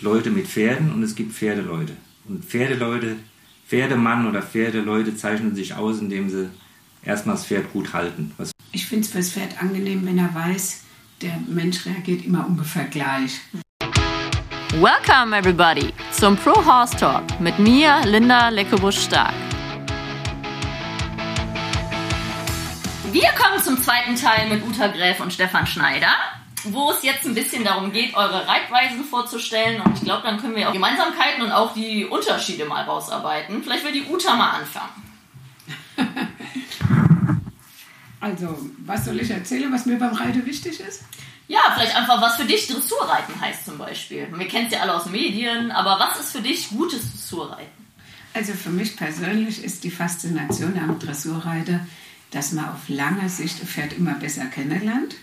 gibt Leute mit Pferden und es gibt Pferdeleute. Und Pferdeleute, Pferdemann oder Pferdeleute zeichnen sich aus, indem sie erstmal das Pferd gut halten. Was ich finde es für das Pferd angenehm, wenn er weiß, der Mensch reagiert immer ungefähr gleich. Welcome everybody zum Pro Horse Talk mit mir, Linda Leckebusch-Stark. Wir kommen zum zweiten Teil mit Uta Gräf und Stefan Schneider, wo es jetzt ein bisschen darum geht, eure Reitweisen vorzustellen. Und ich glaube, dann können wir auch Gemeinsamkeiten und auch die Unterschiede mal rausarbeiten. Vielleicht will die Uta mal anfangen. Also, was soll ich erzählen, was mir beim Reiten wichtig ist? Ja, vielleicht einfach, was für dich Dressurreiten heißt zum Beispiel. Wir kennen es ja alle aus Medien, aber was ist für dich gutes Dressurreiten? Also für mich persönlich ist die Faszination am Dressurreiter, dass man auf lange Sicht ein Pferd immer besser kennenlernt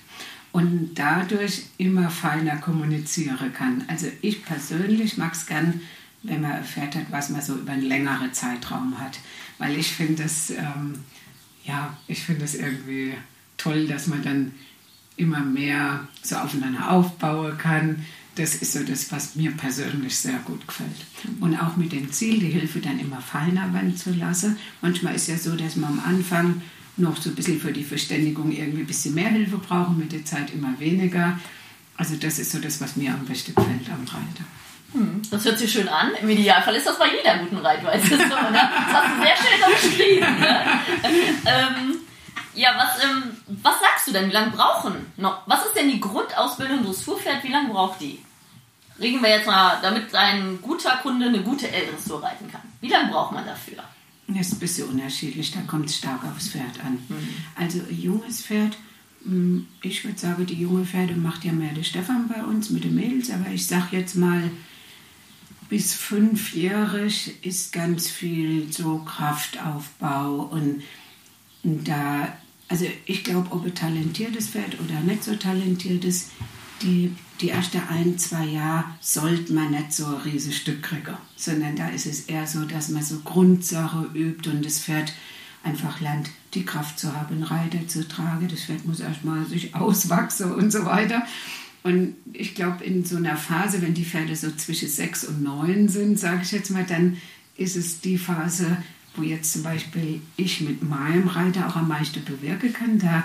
und dadurch immer feiner kommunizieren kann. Also ich persönlich mag es gern, wenn man Pferd hat, was man so über einen längeren Zeitraum hat. Weil ich finde es, ähm, ja, ich finde es irgendwie toll, dass man dann immer mehr so aufeinander aufbauen kann. Das ist so das, was mir persönlich sehr gut gefällt. Und auch mit dem Ziel, die Hilfe dann immer feiner werden zu lassen. Manchmal ist ja so, dass man am Anfang noch so ein bisschen für die Verständigung irgendwie ein bisschen mehr Hilfe brauchen, mit der Zeit immer weniger. Also das ist so das, was mir am besten gefällt am Reiter. Hm, das hört sich schön an. Im Idealfall ist das bei jeder guten Reitweise so. Ne? Das hast du sehr schön beschrieben. Ne? ähm, ja, was, ähm, was sagst du denn? Wie lange brauchen noch? Was ist denn die Grundausbildung Dressurpferd? Wie lange braucht die? Regen wir jetzt mal, damit ein guter Kunde eine gute L-Dressur reiten kann. Wie lange braucht man dafür? Das ist ein bisschen unterschiedlich, da kommt es stark aufs Pferd an. Mhm. Also ein junges Pferd, hm, ich würde sagen, die junge Pferde macht ja mehr der Stefan bei uns mit den Mädels, aber ich sage jetzt mal, bis fünfjährig ist ganz viel so Kraftaufbau und da, also ich glaube, ob ein talentiertes Pferd oder nicht so talentiertes, die, die ersten ein, zwei Jahre sollte man nicht so ein riesiges Stück kriegen, sondern da ist es eher so, dass man so Grundsache übt und das Pferd einfach lernt, die Kraft zu haben, Reiter zu tragen. Das Pferd muss erstmal sich auswachsen und so weiter. Und ich glaube, in so einer Phase, wenn die Pferde so zwischen sechs und neun sind, sage ich jetzt mal, dann ist es die Phase, wo jetzt zum Beispiel ich mit meinem Reiter auch am meisten bewirken kann. Da,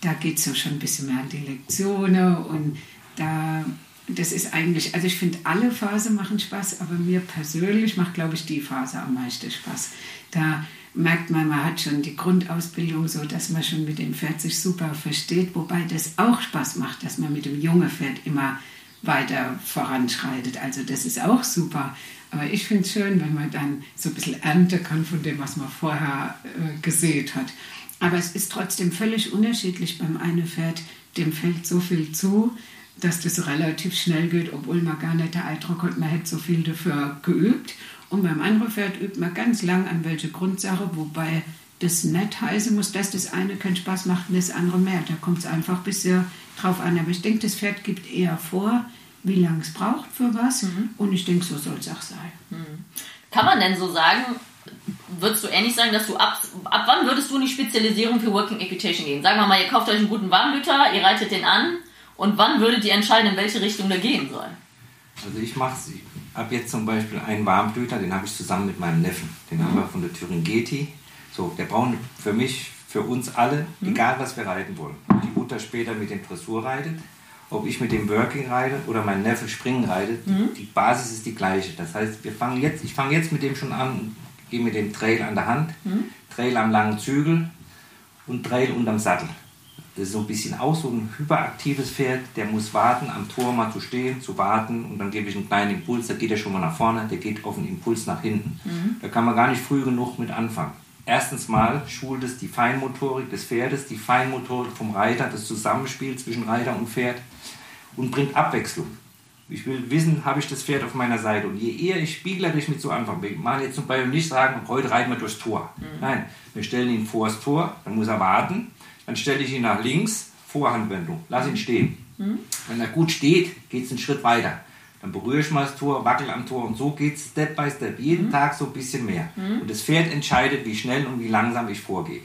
da geht es ja schon ein bisschen mehr an die Lektionen und da, das ist eigentlich, also ich finde, alle Phasen machen Spaß, aber mir persönlich macht, glaube ich, die Phase am meisten Spaß. Da merkt man, man hat schon die Grundausbildung so, dass man schon mit dem Pferd sich super versteht, wobei das auch Spaß macht, dass man mit dem jungen Pferd immer weiter voranschreitet. Also das ist auch super. Aber ich finde es schön, wenn man dann so ein bisschen ernten kann von dem, was man vorher äh, gesät hat. Aber es ist trotzdem völlig unterschiedlich. Beim einen Pferd, dem fällt so viel zu, dass das relativ schnell geht, obwohl man gar nicht der Eindruck hat, man hätte so viel dafür geübt. Und beim anderen Pferd übt man ganz lang an welche Grundsache, wobei das nicht heißen muss, dass das eine keinen Spaß macht und das andere mehr. Da kommt es einfach ein bisschen drauf an. Aber ich denke, das Pferd gibt eher vor, wie lange es braucht für was. Mhm. Und ich denke, so soll es auch sein. Mhm. Kann man denn so sagen, würdest du ähnlich sagen, dass du ab, ab wann würdest du in die Spezialisierung für Working Equitation gehen? Sagen wir mal, ihr kauft euch einen guten Warmblüter, ihr reitet den an und wann würdet ihr entscheiden, in welche Richtung der gehen soll? Also ich mache es ab jetzt zum Beispiel einen Warmblüter, den habe ich zusammen mit meinem Neffen. Den mhm. haben wir von der Thüringeti. So, der braucht für mich, für uns alle, mhm. egal was wir reiten wollen. Die Mutter später mit dem Dressur reitet, ob ich mit dem Working reite oder mein Neffe Springen reitet, mhm. die Basis ist die gleiche. Das heißt, wir fangen jetzt, ich fange jetzt mit dem schon an, gehe mit dem Trail an der Hand, mhm. Trail am langen Zügel und Trail unterm Sattel. Das ist so ein bisschen auch so ein hyperaktives Pferd, der muss warten, am Tor mal zu stehen, zu warten und dann gebe ich einen kleinen Impuls, da geht er schon mal nach vorne, der geht auf einen Impuls nach hinten. Mhm. Da kann man gar nicht früh genug mit anfangen. Erstens mal schult es die Feinmotorik des Pferdes, die Feinmotorik vom Reiter, das Zusammenspiel zwischen Reiter und Pferd und bringt Abwechslung. Ich will wissen, habe ich das Pferd auf meiner Seite. Und je eher ich spieglerisch mit so anfange, wir machen jetzt zum Beispiel nicht sagen, heute reiten wir durchs Tor. Mhm. Nein, wir stellen ihn vor das Tor, dann muss er warten, dann stelle ich ihn nach links, Vorhandwendung, lass ihn stehen. Mhm. Wenn er gut steht, geht es einen Schritt weiter. dann berühre ich mal das Tor, wackel am Tor und so geht es Step by Step. Jeden Tag so ein bisschen mehr. Und das Pferd entscheidet, wie schnell und wie langsam ich vorgehe.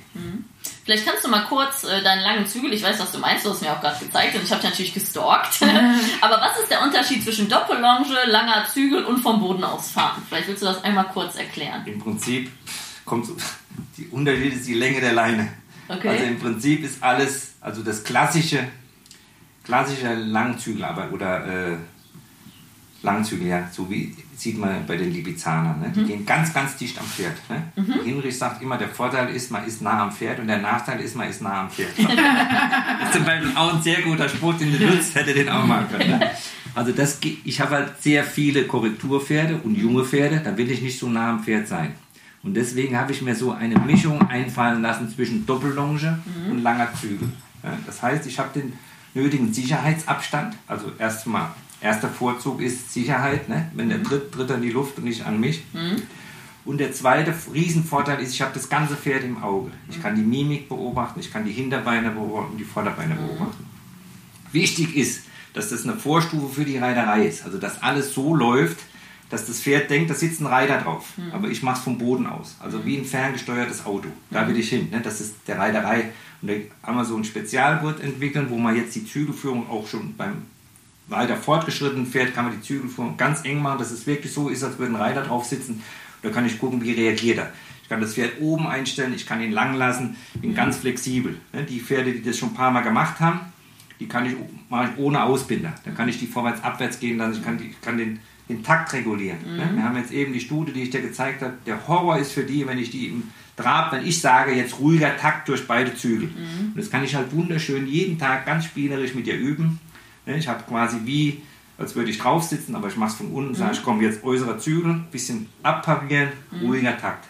Vielleicht kannst du mal kurz äh, deinen langen Zügel, ich weiß, was du meinst, du hast mir auch gerade gezeigt und ich habe dich natürlich gestalkt. Aber was ist der Unterschied zwischen Doppellonge, langer Zügel und vom Boden aus fahren? Vielleicht willst du das einmal kurz erklären. Im Prinzip kommt so, die Unterschied ist die Länge der Leine. Okay. Also im Prinzip ist alles, also das klassische, klassische Langzügel, aber oder äh, Langzügel, ja, so wie sieht man bei den Libizanern. Ne? Die gehen ganz, ganz dicht am Pferd. Ne? Hinrich sagt immer, der Vorteil ist, man ist nah am Pferd und der Nachteil ist, man ist nah am Pferd. das ist zum Beispiel auch ein sehr guter Spruch, den du nutzt, hätte den auch machen können. Ne? Also das, ich habe halt sehr viele Korrekturpferde und junge Pferde, da will ich nicht so nah am Pferd sein. Und deswegen habe ich mir so eine Mischung einfallen lassen zwischen Doppellonge und langer Zügel. Das heißt, ich habe den nötigen Sicherheitsabstand. Also erstmal, erster Vorzug ist Sicherheit. Ne? Wenn der tritt, tritt er in die Luft und nicht an mich. Und der zweite Riesenvorteil ist, ich habe das ganze Pferd im Auge. Ich kann die Mimik beobachten, ich kann die Hinterbeine beobachten, die Vorderbeine beobachten. Wichtig ist, dass das eine Vorstufe für die Reiterei ist. Also dass alles so läuft, dass das Pferd denkt, da sitzt ein Reiter drauf. Aber ich mache es vom Boden aus. Also wie ein ferngesteuertes Auto. Da will ich hin. Ne? Das ist der Reiterei. Und da haben wir so ein Spezialgurt entwickelt, wo man jetzt die Zügelführung auch schon beim weiter fortgeschrittenen Pferd kann man die Zügelführung ganz eng machen, dass es wirklich so ist, als würde ein Reiter drauf sitzen. Da kann ich gucken, wie reagiert er. Ich kann das Pferd oben einstellen, ich kann ihn lang lassen, bin ganz flexibel. Ne? Die Pferde, die das schon ein paar Mal gemacht haben, die kann ich, mache ich ohne Ausbinder. Dann kann ich die vorwärts, abwärts gehen lassen, ich kann, die, ich kann den, den Takt regulieren. Ne? Wir haben jetzt eben die Studie, die ich dir gezeigt habe. Der Horror ist für die, wenn ich die im Trab, wenn ich sage, jetzt ruhiger Takt durch beide Zügel. Und das kann ich halt wunderschön jeden Tag ganz spielerisch mit ihr üben. Ne, Ich habe quasi wie, als würde ich drauf sitzen, aber ich mache es von unten, sage ich, komm jetzt äußerer Zügel, bisschen abparieren, ruhiger Takt.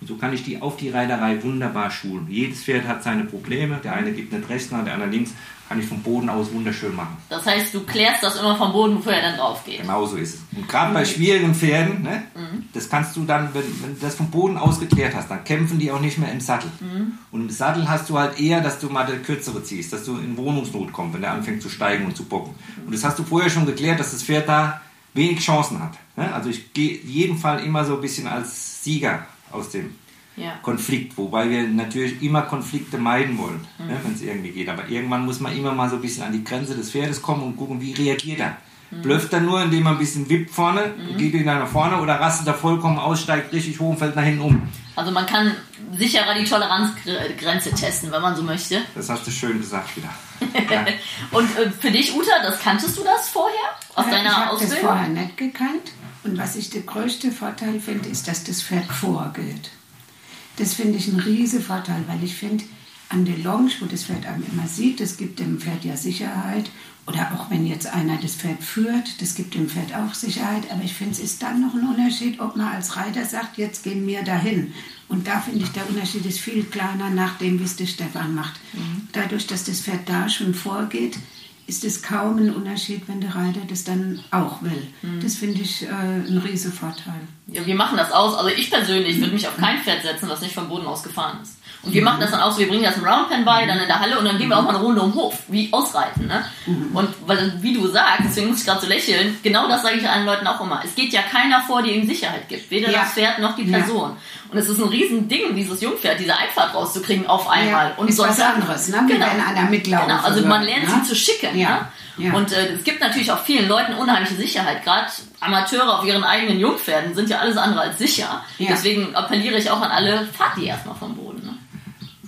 Und so kann ich die auf die Reiterei wunderbar schulen. Jedes Pferd hat seine Probleme, der eine gibt nicht rechts nach, der andere links, kann ich vom Boden aus wunderschön machen. Das heißt, du klärst das immer vom Boden, bevor er dann drauf geht. Genau so ist es. Und gerade bei schwierigen Pferden, ne, das kannst du dann, wenn, wenn du das vom Boden aus geklärt hast, dann kämpfen die auch nicht mehr im Sattel. Und im Sattel hast du halt eher, dass du mal der kürzere ziehst, dass du in Wohnungsnot kommst, wenn der anfängt zu steigen und zu bocken. Und das hast du vorher schon geklärt, dass das Pferd da wenig Chancen hat. Ne? Also ich gehe jeden Fall immer so ein bisschen als Sieger aus dem Ja. Konflikt, wobei wir natürlich immer Konflikte meiden wollen, ne, wenn es irgendwie geht. Aber irgendwann muss man immer mal so ein bisschen an die Grenze des Pferdes kommen und gucken, wie reagiert er. Blöfft er nur, indem er ein bisschen wippt vorne, und geht wieder nach vorne oder rastet er vollkommen aus, steigt richtig hoch und fällt nach hinten um. Also man kann sicherer die Toleranzgrenze testen, wenn man so möchte. Das hast du schön gesagt wieder. Ja. Und äh, für dich, Uta, das kanntest du das vorher? Aus Ja, ich deiner habe das Ausbildung? vorher nicht gekannt. Und was ich der größte Vorteil finde, ist, dass das Pferd vorgeht. Das finde ich ein riesen Vorteil, weil ich finde, an der Longe, wo das Pferd einem immer sieht, das gibt dem Pferd ja Sicherheit. Oder auch wenn jetzt einer das Pferd führt, das gibt dem Pferd auch Sicherheit. Aber ich finde, es ist dann noch ein Unterschied, ob man als Reiter sagt, jetzt gehen wir dahin. Und da finde ich, der Unterschied ist viel kleiner nach dem, wie es der Stefan macht. Dadurch, dass das Pferd da schon vorgeht, ist es kaum ein Unterschied, wenn der Reiter das dann auch will. Das finde ich äh, ein riesen Vorteil. Ja, wir machen das aus. Also ich persönlich würde mich auf kein Pferd setzen, was nicht vom Boden aus gefahren ist. Und wir machen das dann aus, wir bringen das im Roundpen bei, dann in der Halle und dann gehen wir auch mal eine Runde um den Hof, wie ausreiten. Ne? Und weil, wie du sagst, deswegen muss ich gerade so lächeln, genau das sage ich allen Leuten auch immer. Es geht ja keiner vor, der ihm Sicherheit gibt. Weder Ja. das Pferd noch die Ja. Person. Und es ist ein riesen Ding, dieses Jungpferd, diese Einfahrt rauszukriegen auf einmal. und ist was anderes, ne? Genau. wenn einer mitlaufen Genau, also man lernt ne? sie zu schicken. Ja, Ne? ja. Und äh, es gibt natürlich auch vielen Leuten unheimliche Sicherheit. Gerade Amateure auf ihren eigenen Jungpferden sind ja alles andere als sicher. Ja. Deswegen appelliere ich auch an alle, fahrt die erstmal vom Boden.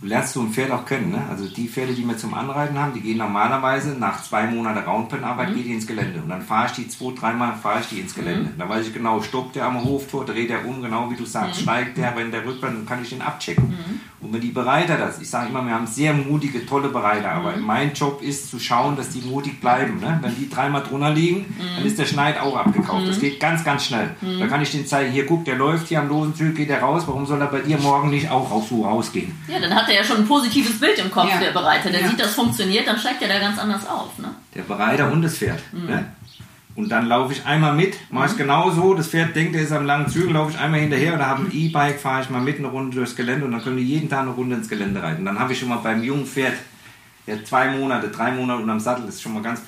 Du lernst so ein Pferd auch kennen. Ne? Also die Pferde, die wir zum Anreiten haben, die gehen normalerweise nach zwei Monaten Roundpen-Arbeit geht die ins Gelände. Und dann fahre ich die zwei, dreimal fahre ich die ins Gelände. Da weiß ich genau, stoppt der am Hoftor, dreht er um, genau wie du sagst, steigt der, wenn der rückwärts, dann kann ich den abchecken. Und wenn die Bereiter das, ich sage immer, wir haben sehr mutige, tolle Bereiter, aber mein Job ist zu schauen, dass die mutig bleiben. Ne? Wenn die dreimal drunter liegen, dann ist der Schneid auch abgekauft. Das geht ganz, ganz schnell. Da kann ich den zeigen, hier guck, der läuft hier am losen Zügel, geht er raus, warum soll er bei dir morgen nicht auch raus, so rausgehen? Ja, dann hat er ja schon ein positives Bild im Kopf, Ja. der Bereiter. Der Ja. sieht, das funktioniert, dann steigt er da ganz anders auf. Ne? Der Bereiter und das Pferd. Ne? Und dann laufe ich einmal mit, mache ich genau so, das Pferd denkt, er ist am langen Zügel, laufe ich einmal hinterher oder habe ein E-Bike, fahre ich mal mit eine Runde durchs Gelände und dann können die jeden Tag eine Runde ins Gelände reiten. Dann habe ich schon mal beim jungen Pferd der zwei Monate, drei Monate unterm Sattel ist schon mal ganz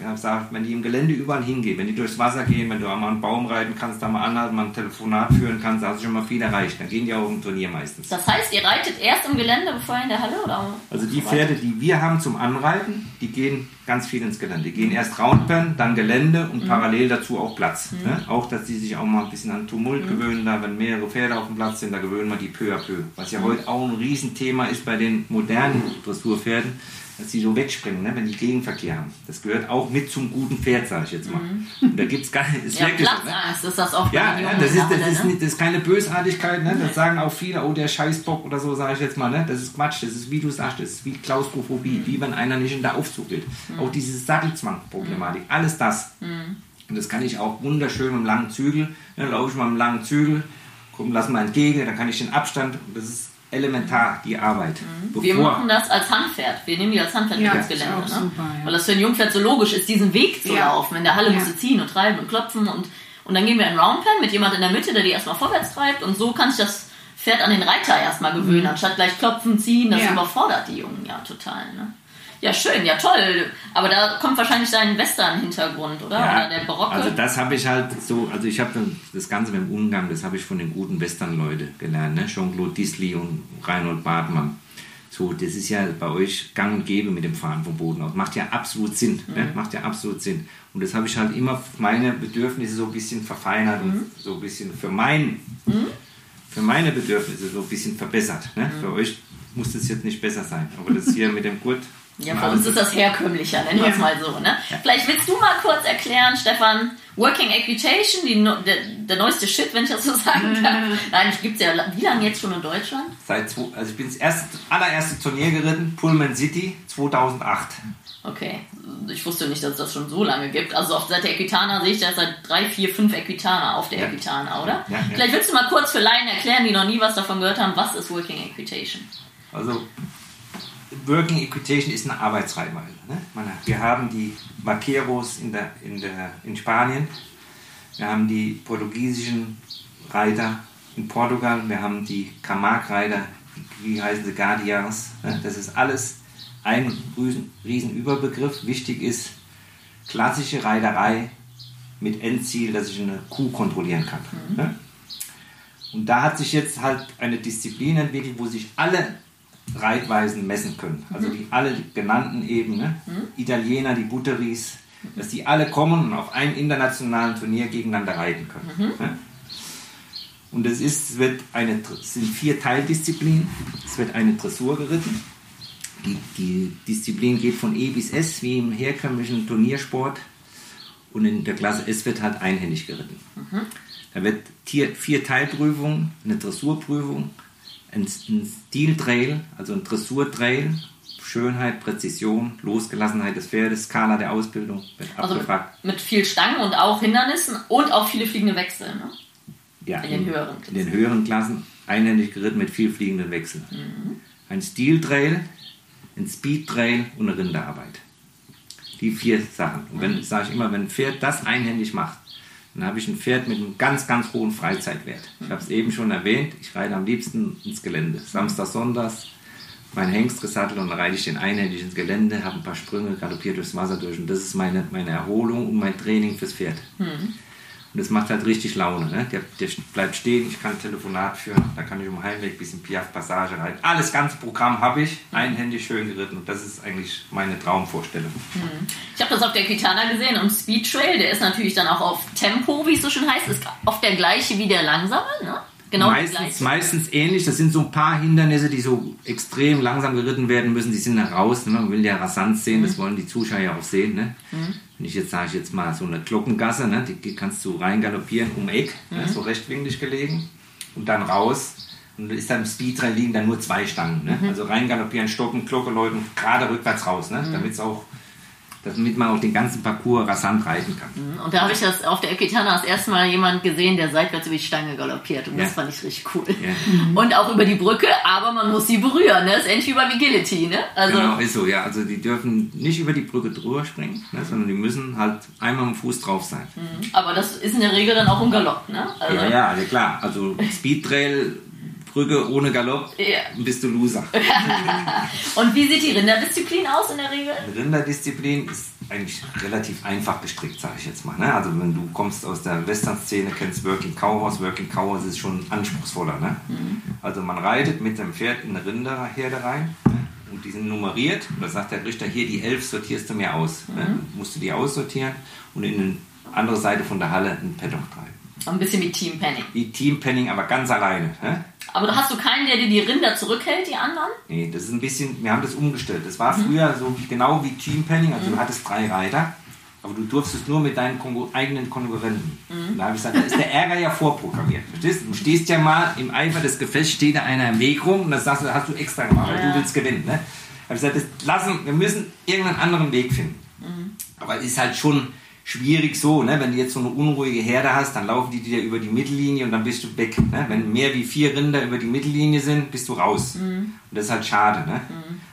wenn die im Gelände überall hingehen, wenn die durchs Wasser gehen, wenn du mal einen Baum reiten kannst, da mal anhalten, mal ein Telefonat führen kannst, da hast du schon mal viel erreicht. Dann gehen die auch im Turnier meistens. Das heißt, ihr reitet erst im Gelände, bevor ihr in der Halle oder? Also die Pferde, die wir haben zum Anreiten, die gehen ganz viel ins Gelände. Die gehen erst Roundpen, dann Gelände und mhm. parallel dazu auch Platz. Mhm. Ne? Auch, dass die sich auch mal ein bisschen an Tumult mhm. gewöhnen, da wenn mehrere Pferde auf dem Platz sind, da gewöhnen wir die peu à peu. Was ja mhm. heute auch ein Riesenthema ist bei den modernen Dressurpferden dass sie so wegspringen, ne, wenn die Gegenverkehr haben. Das gehört auch mit zum guten Pferd, sage ich jetzt mal. Mhm. Und da gibt es gar nicht. Ja, Platzangst ne? ist das auch Ja, ja das, ist, das, ist, ne? das ist keine Bösartigkeit. Ne? Das sagen auch viele, oh, der Scheißbock oder so, sage ich jetzt mal. Ne? Das ist Quatsch. Das ist, wie du sagst, das ist wie Klaustrophobie, mhm. wie wenn einer nicht in der Aufzug will. Mhm. Auch diese Sattelzwang-Problematik, alles das. Mhm. Und das kann ich auch wunderschön mit einem langen Zügel. Dann ne? laufe ich mal mit einem langen Zügel, komm, lass mal entgegen, dann kann ich den Abstand, das ist elementar, die Arbeit. Mhm. Wir machen das als Handpferd. Wir nehmen die als Handpferd ja, ins Gelände. Ne? Super, ja. Weil das für ein Jungpferd so logisch ist, diesen Weg zu ja. laufen. In der Halle ja. musst du ziehen und treiben und klopfen und, und dann gehen wir in Roundpen mit jemand in der Mitte, der die erstmal vorwärts treibt und so kann sich das Pferd an den Reiter erstmal gewöhnen, mhm. anstatt gleich klopfen, ziehen, das überfordert die Jungen ja total. Ne? Ja, schön, ja toll. Aber da kommt wahrscheinlich dein Western-Hintergrund, oder? Ja, oder der Barocke? Also das habe ich halt so, also ich habe das Ganze mit dem Umgang, das habe ich von den guten Western-Leuten gelernt, ne? Jean-Claude Disley und Reinhold Bartmann. So, das ist ja bei euch gang und gäbe mit dem Fahren vom Boden aus. Macht ja absolut Sinn. Ne? Mhm. Ne? Macht ja absolut Sinn. Und das habe ich halt immer meine Bedürfnisse so ein bisschen verfeinert mhm. und so ein bisschen für mein, mhm. für meine Bedürfnisse so ein bisschen verbessert. Ne? Mhm. Für euch muss das jetzt nicht besser sein. Aber das hier mit dem Gurt ja, bei uns ist das herkömmlicher, nennen wir es mal so. Ne? Vielleicht willst du mal kurz erklären, Stefan, Working Equitation, die, der, der, neueste Shit, wenn ich das so sagen kann. Nein, gibt es ja wie lange jetzt schon in Deutschland? Seit, also ich bin das erste, allererste Turnier geritten, Pullman City 2008. Okay, ich wusste nicht, dass es das schon so lange gibt. Also auf Seite Equitana sehe ich da seit drei, vier, fünf Equitana auf der ja. Equitana, oder? Ja, ja. Vielleicht willst du mal kurz für Laien erklären, die noch nie was davon gehört haben, was ist Working Equitation? Also Working Equitation ist eine Arbeitsreitweise. Ne? Wir haben die Vaqueros in, der, in, der, in Spanien, wir haben die portugiesischen Reiter in Portugal, wir haben die Camargue-Reiter, wie heißen sie, Guardians. Ne? Das ist alles ein riesen, riesen Überbegriff. Wichtig ist klassische Reiterei mit Endziel, dass ich eine Kuh kontrollieren kann. Mhm. Ne? Und da hat sich jetzt halt eine Disziplin entwickelt, wo sich alle Reitweisen messen können. Also mhm. die alle genannten eben, ne? Mhm. Italiener, die Butteris, dass die alle kommen und auf einem internationalen Turnier gegeneinander reiten können. Mhm. Ne? Und es ist, wird eine, sind vier Teildisziplinen. Es wird eine Dressur geritten. Die, die Disziplin geht von E bis S, wie im herkömmlichen Turniersport. Und in der Klasse S wird halt einhändig geritten. Mhm. Da wird vier Teilprüfungen, eine Dressurprüfung, ein, Stil-Trail, also ein Dressur-Trail, Schönheit, Präzision, Losgelassenheit des Pferdes, Skala der Ausbildung wird also abgefragt. Mit viel Stangen und auch Hindernissen und auch viele fliegende Wechsel, ne? Ja, in den höheren Klassen. In den höheren Klassen einhändig geritten mit viel fliegenden Wechseln. Mhm. Ein Stil-Trail, ein Speed-Trail und eine Rinderarbeit. Die vier Sachen. Und wenn, mhm. sage ich immer, wenn ein Pferd das einhändig macht, dann habe ich ein Pferd mit einem ganz, ganz hohen Freizeitwert. Ich habe es eben schon erwähnt, ich reite am liebsten ins Gelände. Samstag, Sonntags, mein Hengst gesattelt und dann reite ich den einhändig ins Gelände, habe ein paar Sprünge, galoppiert durchs Wasser durch und das ist meine, meine Erholung und mein Training fürs Pferd. Mhm. Und das macht halt richtig Laune. Ne? Der, der bleibt stehen, ich kann ein Telefonat führen, da kann ich um Heimweg ein bisschen Piaf-Passage reiten. Alles ganze Programm habe ich, einhändig schön geritten und das ist eigentlich meine Traumvorstellung. Hm. Ich habe das auf der Kitana gesehen und Speed Trail, der ist natürlich dann auch auf Tempo, wie es so schön heißt, ist oft der gleiche wie der langsame, ne? Genau meistens, meistens ähnlich. Das sind so ein paar Hindernisse, die so extrem langsam geritten werden müssen. Die sind da raus. Ne? Man will ja rasant sehen, mhm. das wollen die Zuschauer ja auch sehen. Ne? Mhm. Wenn ich jetzt sage ich jetzt mal so eine Glockengasse, ne? die kannst du rein galoppieren um Eck, ne? mhm. ne? so rechtwinklig gelegen und dann raus. Und ist dann im Speedtrail liegen dann nur zwei Stangen. Ne? Mhm. Also rein galoppieren, stoppen, Glocke läuten, gerade rückwärts raus, ne? Mhm. damit es auch damit man auch den ganzen Parcours rasant reiten kann. Mhm. Und da habe ich das auf der Equitana das erste Mal jemand gesehen, der seitwärts über die Stange galoppiert. Und ja. das fand ich richtig cool. Ja. Und auch über die Brücke, aber man muss sie berühren. Ne? Das ist endlich über wie Guillotine. Ne? Also genau, ist so, ja. Also die dürfen nicht über die Brücke drüber springen, ne? sondern die müssen halt einmal am Fuß drauf sein. Mhm. Aber das ist in der Regel dann auch ein Galopp, ne? Also ja, ja, ja, klar. Also Speed Trail Brücke ohne Galopp, Ja. bist du Loser. Und wie sieht die Rinderdisziplin aus in der Regel? Rinderdisziplin ist eigentlich relativ einfach gestrickt, sage ich jetzt mal. Ne? Also wenn du kommst aus der Western-Szene, kennst Working Cowhouse. Working Cowhouse ist schon anspruchsvoller. Ne? Also man reitet mit dem Pferd in eine Rinderherde rein ne? und die sind nummeriert. Und da sagt der Richter, hier die elf sortierst du mir aus. Ne? Musst du die aussortieren und in eine andere Seite von der Halle ein Paddock treiben. Ein bisschen wie Team Penny. Wie Teampenning, aber ganz alleine. Ne? Aber da hast du keinen, der dir die Rinder zurückhält, die anderen? Nee, das ist ein bisschen, wir haben das umgestellt. Das war früher so genau wie Teampenning, also du hattest drei Reiter, aber du durftest nur mit deinen Konkur eigenen Konkurrenten. Und da habe ich gesagt, da ist der Ärger ja vorprogrammiert. Verstehst du? Du stehst ja mal im Eifer des Gefechts, steht da einer im Weg rum und das sagst du, hast du extra gemacht, weil Ja. du willst gewinnen. Ne? Da habe ich gesagt, das lassen, wir müssen irgendeinen anderen Weg finden. Aber es ist halt schon schwierig so, ne? wenn du jetzt so eine unruhige Herde hast, dann laufen die dir über die Mittellinie und dann bist du weg. Ne? Wenn mehr wie vier Rinder über die Mittellinie sind, bist du raus. Und das ist halt schade. Ne?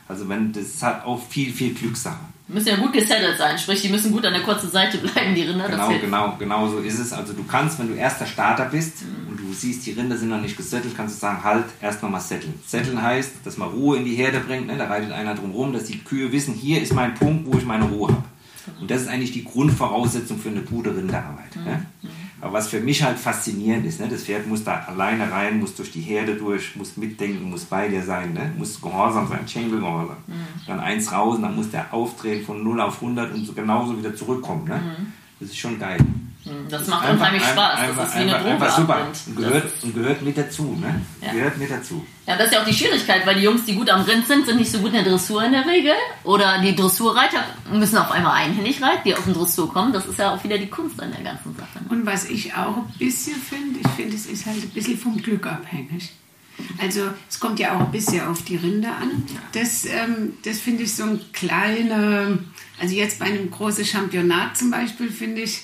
Also wenn das ist halt auch viel, viel Glückssache. Die müssen ja gut gesettelt sein, sprich, die müssen gut an der kurzen Seite bleiben, die Rinder. Genau, genau, genau so ist es. Also du kannst, wenn du erster Starter bist und du siehst, die Rinder sind noch nicht gesettelt, kannst du sagen, halt, erst nochmal setteln. Setteln heißt, dass man Ruhe in die Herde bringt, ne? da reitet einer drum rum, dass die Kühe wissen, hier ist mein Punkt, wo ich meine Ruhe habe. Und das ist eigentlich die Grundvoraussetzung für eine gute Rinderarbeit. Ne? Aber was für mich halt faszinierend ist, ne? das Pferd muss da alleine rein, muss durch die Herde durch, muss mitdenken, muss bei dir sein, ne? muss gehorsam sein, Schenkelgehorsam. Dann eins raus und dann muss der aufdrehen von 0 auf 100 und so genauso wieder zurückkommen. Ne? Das ist schon geil. Hm, Das macht Einfach- unheimlich Spaß. Einfach, das ist wie eine Droge einfach super. Und gehört, und gehört mit dazu. Ne? Ja. Gehört mit dazu. Ja, das ist ja auch die Schwierigkeit, weil die Jungs, die gut am Rind sind, sind nicht so gut in der Dressur in der Regel. Oder die Dressurreiter müssen auf einmal einhändig reiten, die aus dem Dressur kommen. Das ist ja auch wieder die Kunst an der ganzen Sache. ne? Und was ich auch ein bisschen finde, ich finde, es ist halt ein bisschen vom Glück abhängig. Also es kommt ja auch ein bisschen auf die Rinder an. Das, ähm, das finde ich so ein kleiner, also jetzt bei einem großen Championat zum Beispiel, finde ich,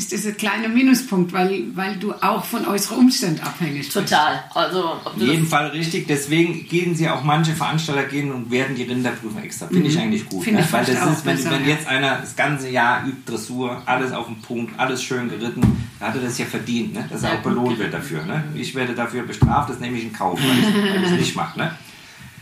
ist das ein kleiner Minuspunkt, weil, weil du auch von äußeren Umständen abhängig bist. Total. Also, ob In jedem Fall richtig. Deswegen gehen sie auch manche Veranstalter gehen und werden die Rinder prüfen extra. Finde ich eigentlich gut. Mhm. Finde ne? ich Weil das auch ist, wenn, besser, wenn jetzt einer das ganze Jahr übt Dressur, alles auf den Punkt, alles schön geritten, dann hat er das ja verdient, ne? dass er auch belohnt wird dafür. Ne? Ich werde dafür bestraft, das nehme ich in Kauf, weil ich weil ich es nicht mache. Ne?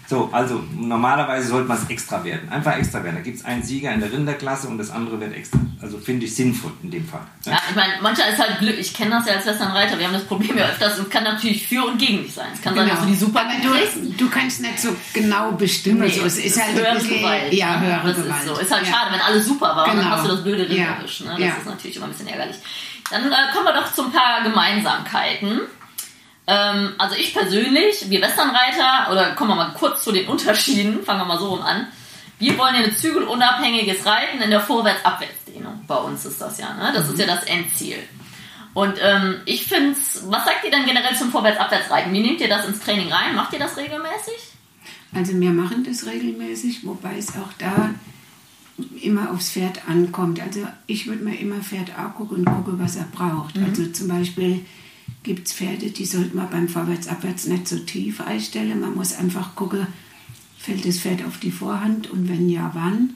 So, also normalerweise sollte man es extra werden. Einfach extra werden. Da gibt es einen Sieger in der Rinderklasse und das andere wird extra. Also finde ich sinnvoll in dem Fall. Ne? ja, ich meine, mancher ist halt Glück. Ich kenne das ja als Westernreiter. Wir haben das Problem ja öfters und kann natürlich für und gegen dich sein. Es kann sein, dass du die super du, du kannst nicht so genau bestimmen. Nee, so, es ist halt höhere bisschen, Gewalt. Ja, ne? höhere das Gewalt. ist so. Ist halt ja. schade, wenn alles super war und dann Genau. hast du das blöde Ja. Rinder Ne? Das Ja. ist natürlich immer ein bisschen ärgerlich. Dann äh, kommen wir doch zu ein paar Gemeinsamkeiten. Ähm, also ich persönlich, wir Westernreiter, oder kommen wir mal kurz zu den Unterschieden, fangen wir mal so rum an. Wir wollen ja ein zügelunabhängiges Reiten in der Vorwärts-Abwärtsdehnung. Bei uns ist das ja, ne? Das ist ja das Endziel. Und ähm, ich finde was sagt ihr dann generell zum Vorwärts-Abwärts-Reiten? Wie nehmt ihr das ins Training rein? Macht ihr das regelmäßig? Also wir machen das regelmäßig, wobei es auch da immer aufs Pferd ankommt. Also ich würde mir immer Pferd angucken und gucke, was er braucht. Also zum Beispiel gibt es Pferde, die sollte man beim Vorwärts-Abwärts nicht so tief einstellen. Man muss einfach gucken, fällt das Pferd auf die Vorhand und wenn ja, wann.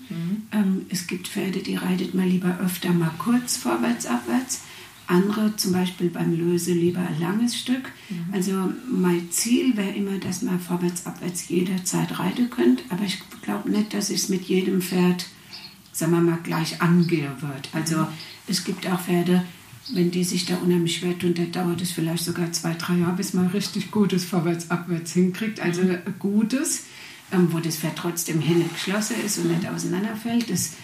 Ähm, es gibt Pferde, die reitet man lieber öfter mal kurz vorwärts-abwärts. Andere, zum Beispiel beim Löse, lieber ein langes Stück. Also mein Ziel wäre immer, dass man vorwärts-abwärts jederzeit reiten könnt. Aber ich glaube nicht, dass ich es mit jedem Pferd, sagen wir mal, gleich angehen wird. Also es gibt auch Pferde, wenn die sich da unheimlich schwer tun, dann dauert es vielleicht sogar zwei, drei Jahre, bis man richtig gutes Vorwärts-Abwärts hinkriegt. Also ein gutes, ähm, wo das Pferd trotzdem hin geschlossen ist und nicht auseinanderfällt. Das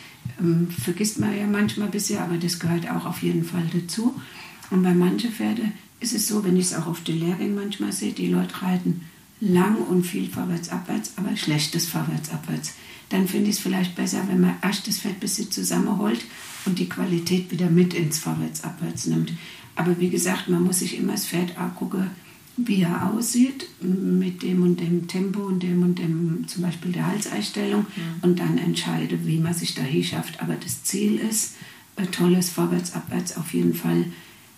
ähm, vergisst man ja manchmal bisschen, aber das gehört auch auf jeden Fall dazu. Und bei manchen Pferden ist es so, wenn ich es auch auf den Lehrgängen manchmal sehe, die Leute reiten lang und viel vorwärts-abwärts, aber schlechtes vorwärts-abwärts. Dann finde ich es vielleicht besser, wenn man erst das Pferd ein bisschen zusammenholt und die Qualität wieder mit ins Vorwärts-Abwärts nimmt. Aber wie gesagt, man muss sich immer das Pferd angucken, wie er aussieht, mit dem und dem Tempo und dem und dem, zum Beispiel der Halseinstellung, und dann entscheide, wie man sich dahin schafft. Aber das Ziel ist, ein tolles Vorwärts-Abwärts auf jeden Fall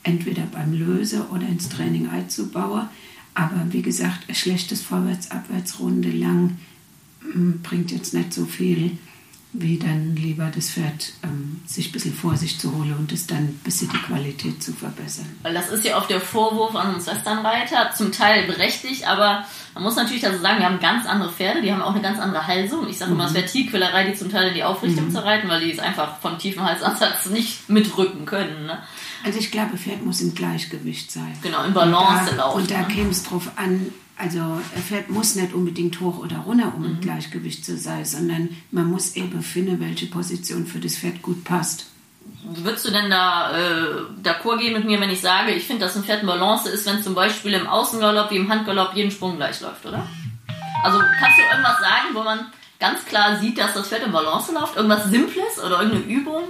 entweder beim Löse oder ins Training einzubauen. Aber wie gesagt, ein schlechtes Vorwärts-Abwärts Runde lang bringt jetzt nicht so viel, wie dann lieber das Pferd ähm, sich ein bisschen vor sich zu holen und es dann ein bisschen die Qualität zu verbessern. Weil das ist ja oft der Vorwurf an uns Westernreiter, zum Teil berechtigt, aber man muss natürlich dazu sagen, wir haben ganz andere Pferde, die haben auch eine ganz andere Halsung. Ich sage immer, es wäre Tierquälerei, die zum Teil in die Aufrichtung Mhm. zu reiten, weil die es einfach von tiefem Halsansatz nicht mitrücken können. Ne? Also ich glaube, Pferd muss im Gleichgewicht sein. Genau, in Balance und da, laufen, Und da ne? käme es drauf an, also ein Pferd muss nicht unbedingt hoch oder runter, um Mhm. im Gleichgewicht zu sein, sondern man muss eben finden, welche Position für das Pferd gut passt. Würdest du denn da äh, d'accord gehen mit mir, wenn ich sage, ich finde, dass ein Pferd in Balance ist, wenn zum Beispiel im Außengalopp wie im Handgalopp jeden Sprung gleich läuft, oder? Also kannst du irgendwas sagen, wo man ganz klar sieht, dass das Pferd in Balance läuft? Irgendwas Simples oder irgendeine Übung?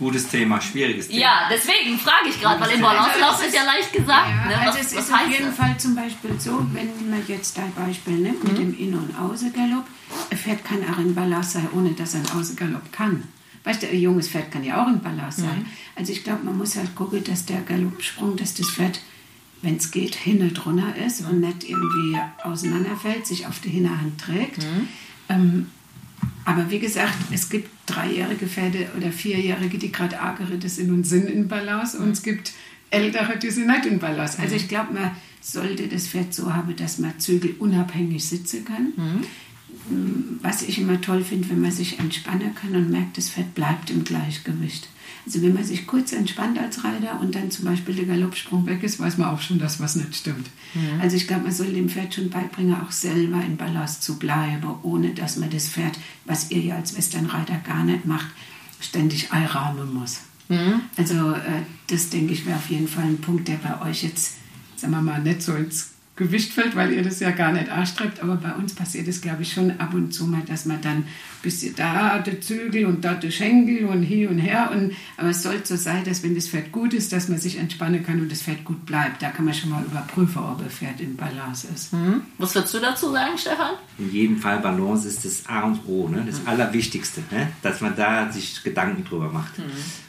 Gutes Thema, schwieriges Thema. Ja, deswegen frage ich gerade, weil im Balancelaufen ist ja leicht gesagt. ne? also was, es was ist auf jeden das? Fall zum Beispiel so, wenn man jetzt dein Beispiel nimmt mit Mhm. dem In- und Außengalopp, ein Pferd kann auch in Balance sein, ohne dass er ein Außengalopp kann. Weißt du, ein junges Pferd kann ja auch in Balance Mhm. sein. Also ich glaube, man muss halt gucken, dass der Galoppsprung, dass das Pferd, wenn es geht, hinne drunter ist und nicht irgendwie auseinanderfällt, sich auf die Hinterhand trägt. Mhm. Ähm, aber wie gesagt, es gibt dreijährige Pferde oder vierjährige, die gerade geritten sind und sind in Balance und es gibt ältere, die sind nicht in Balance. Also ich glaube, man sollte das Pferd so haben, dass man Zügel unabhängig sitzen kann. Was ich immer toll finde, wenn man sich entspannen kann und merkt, das Pferd bleibt im Gleichgewicht. Also wenn man sich kurz entspannt als Reiter und dann zum Beispiel der Galoppsprung weg ist, weiß man auch schon, dass was nicht stimmt. Also ich glaube, man soll dem Pferd schon beibringen, auch selber in Ballast zu bleiben, ohne dass man das Pferd, was ihr ja als Westernreiter gar nicht macht, ständig einrahmen muss. Also äh, das denke ich wäre auf jeden Fall ein Punkt, der bei euch jetzt, sagen wir mal, nicht so ins Gewicht fällt, weil ihr das ja gar nicht anstrebt. Aber bei uns passiert es, glaube ich, schon ab und zu mal, dass man dann ein bisschen da der Zügel und dort der Schenkel und hier und her. Und, aber es sollte so sein, dass wenn das Pferd gut ist, dass man sich entspannen kann und das Pferd gut bleibt. Da kann man schon mal überprüfen, ob ein Pferd in Balance ist. Hm? Was würdest du dazu sagen, Stefan? In jedem Fall Balance ist das A und O, ne? das Allerwichtigste, ne? dass man da sich Gedanken drüber macht.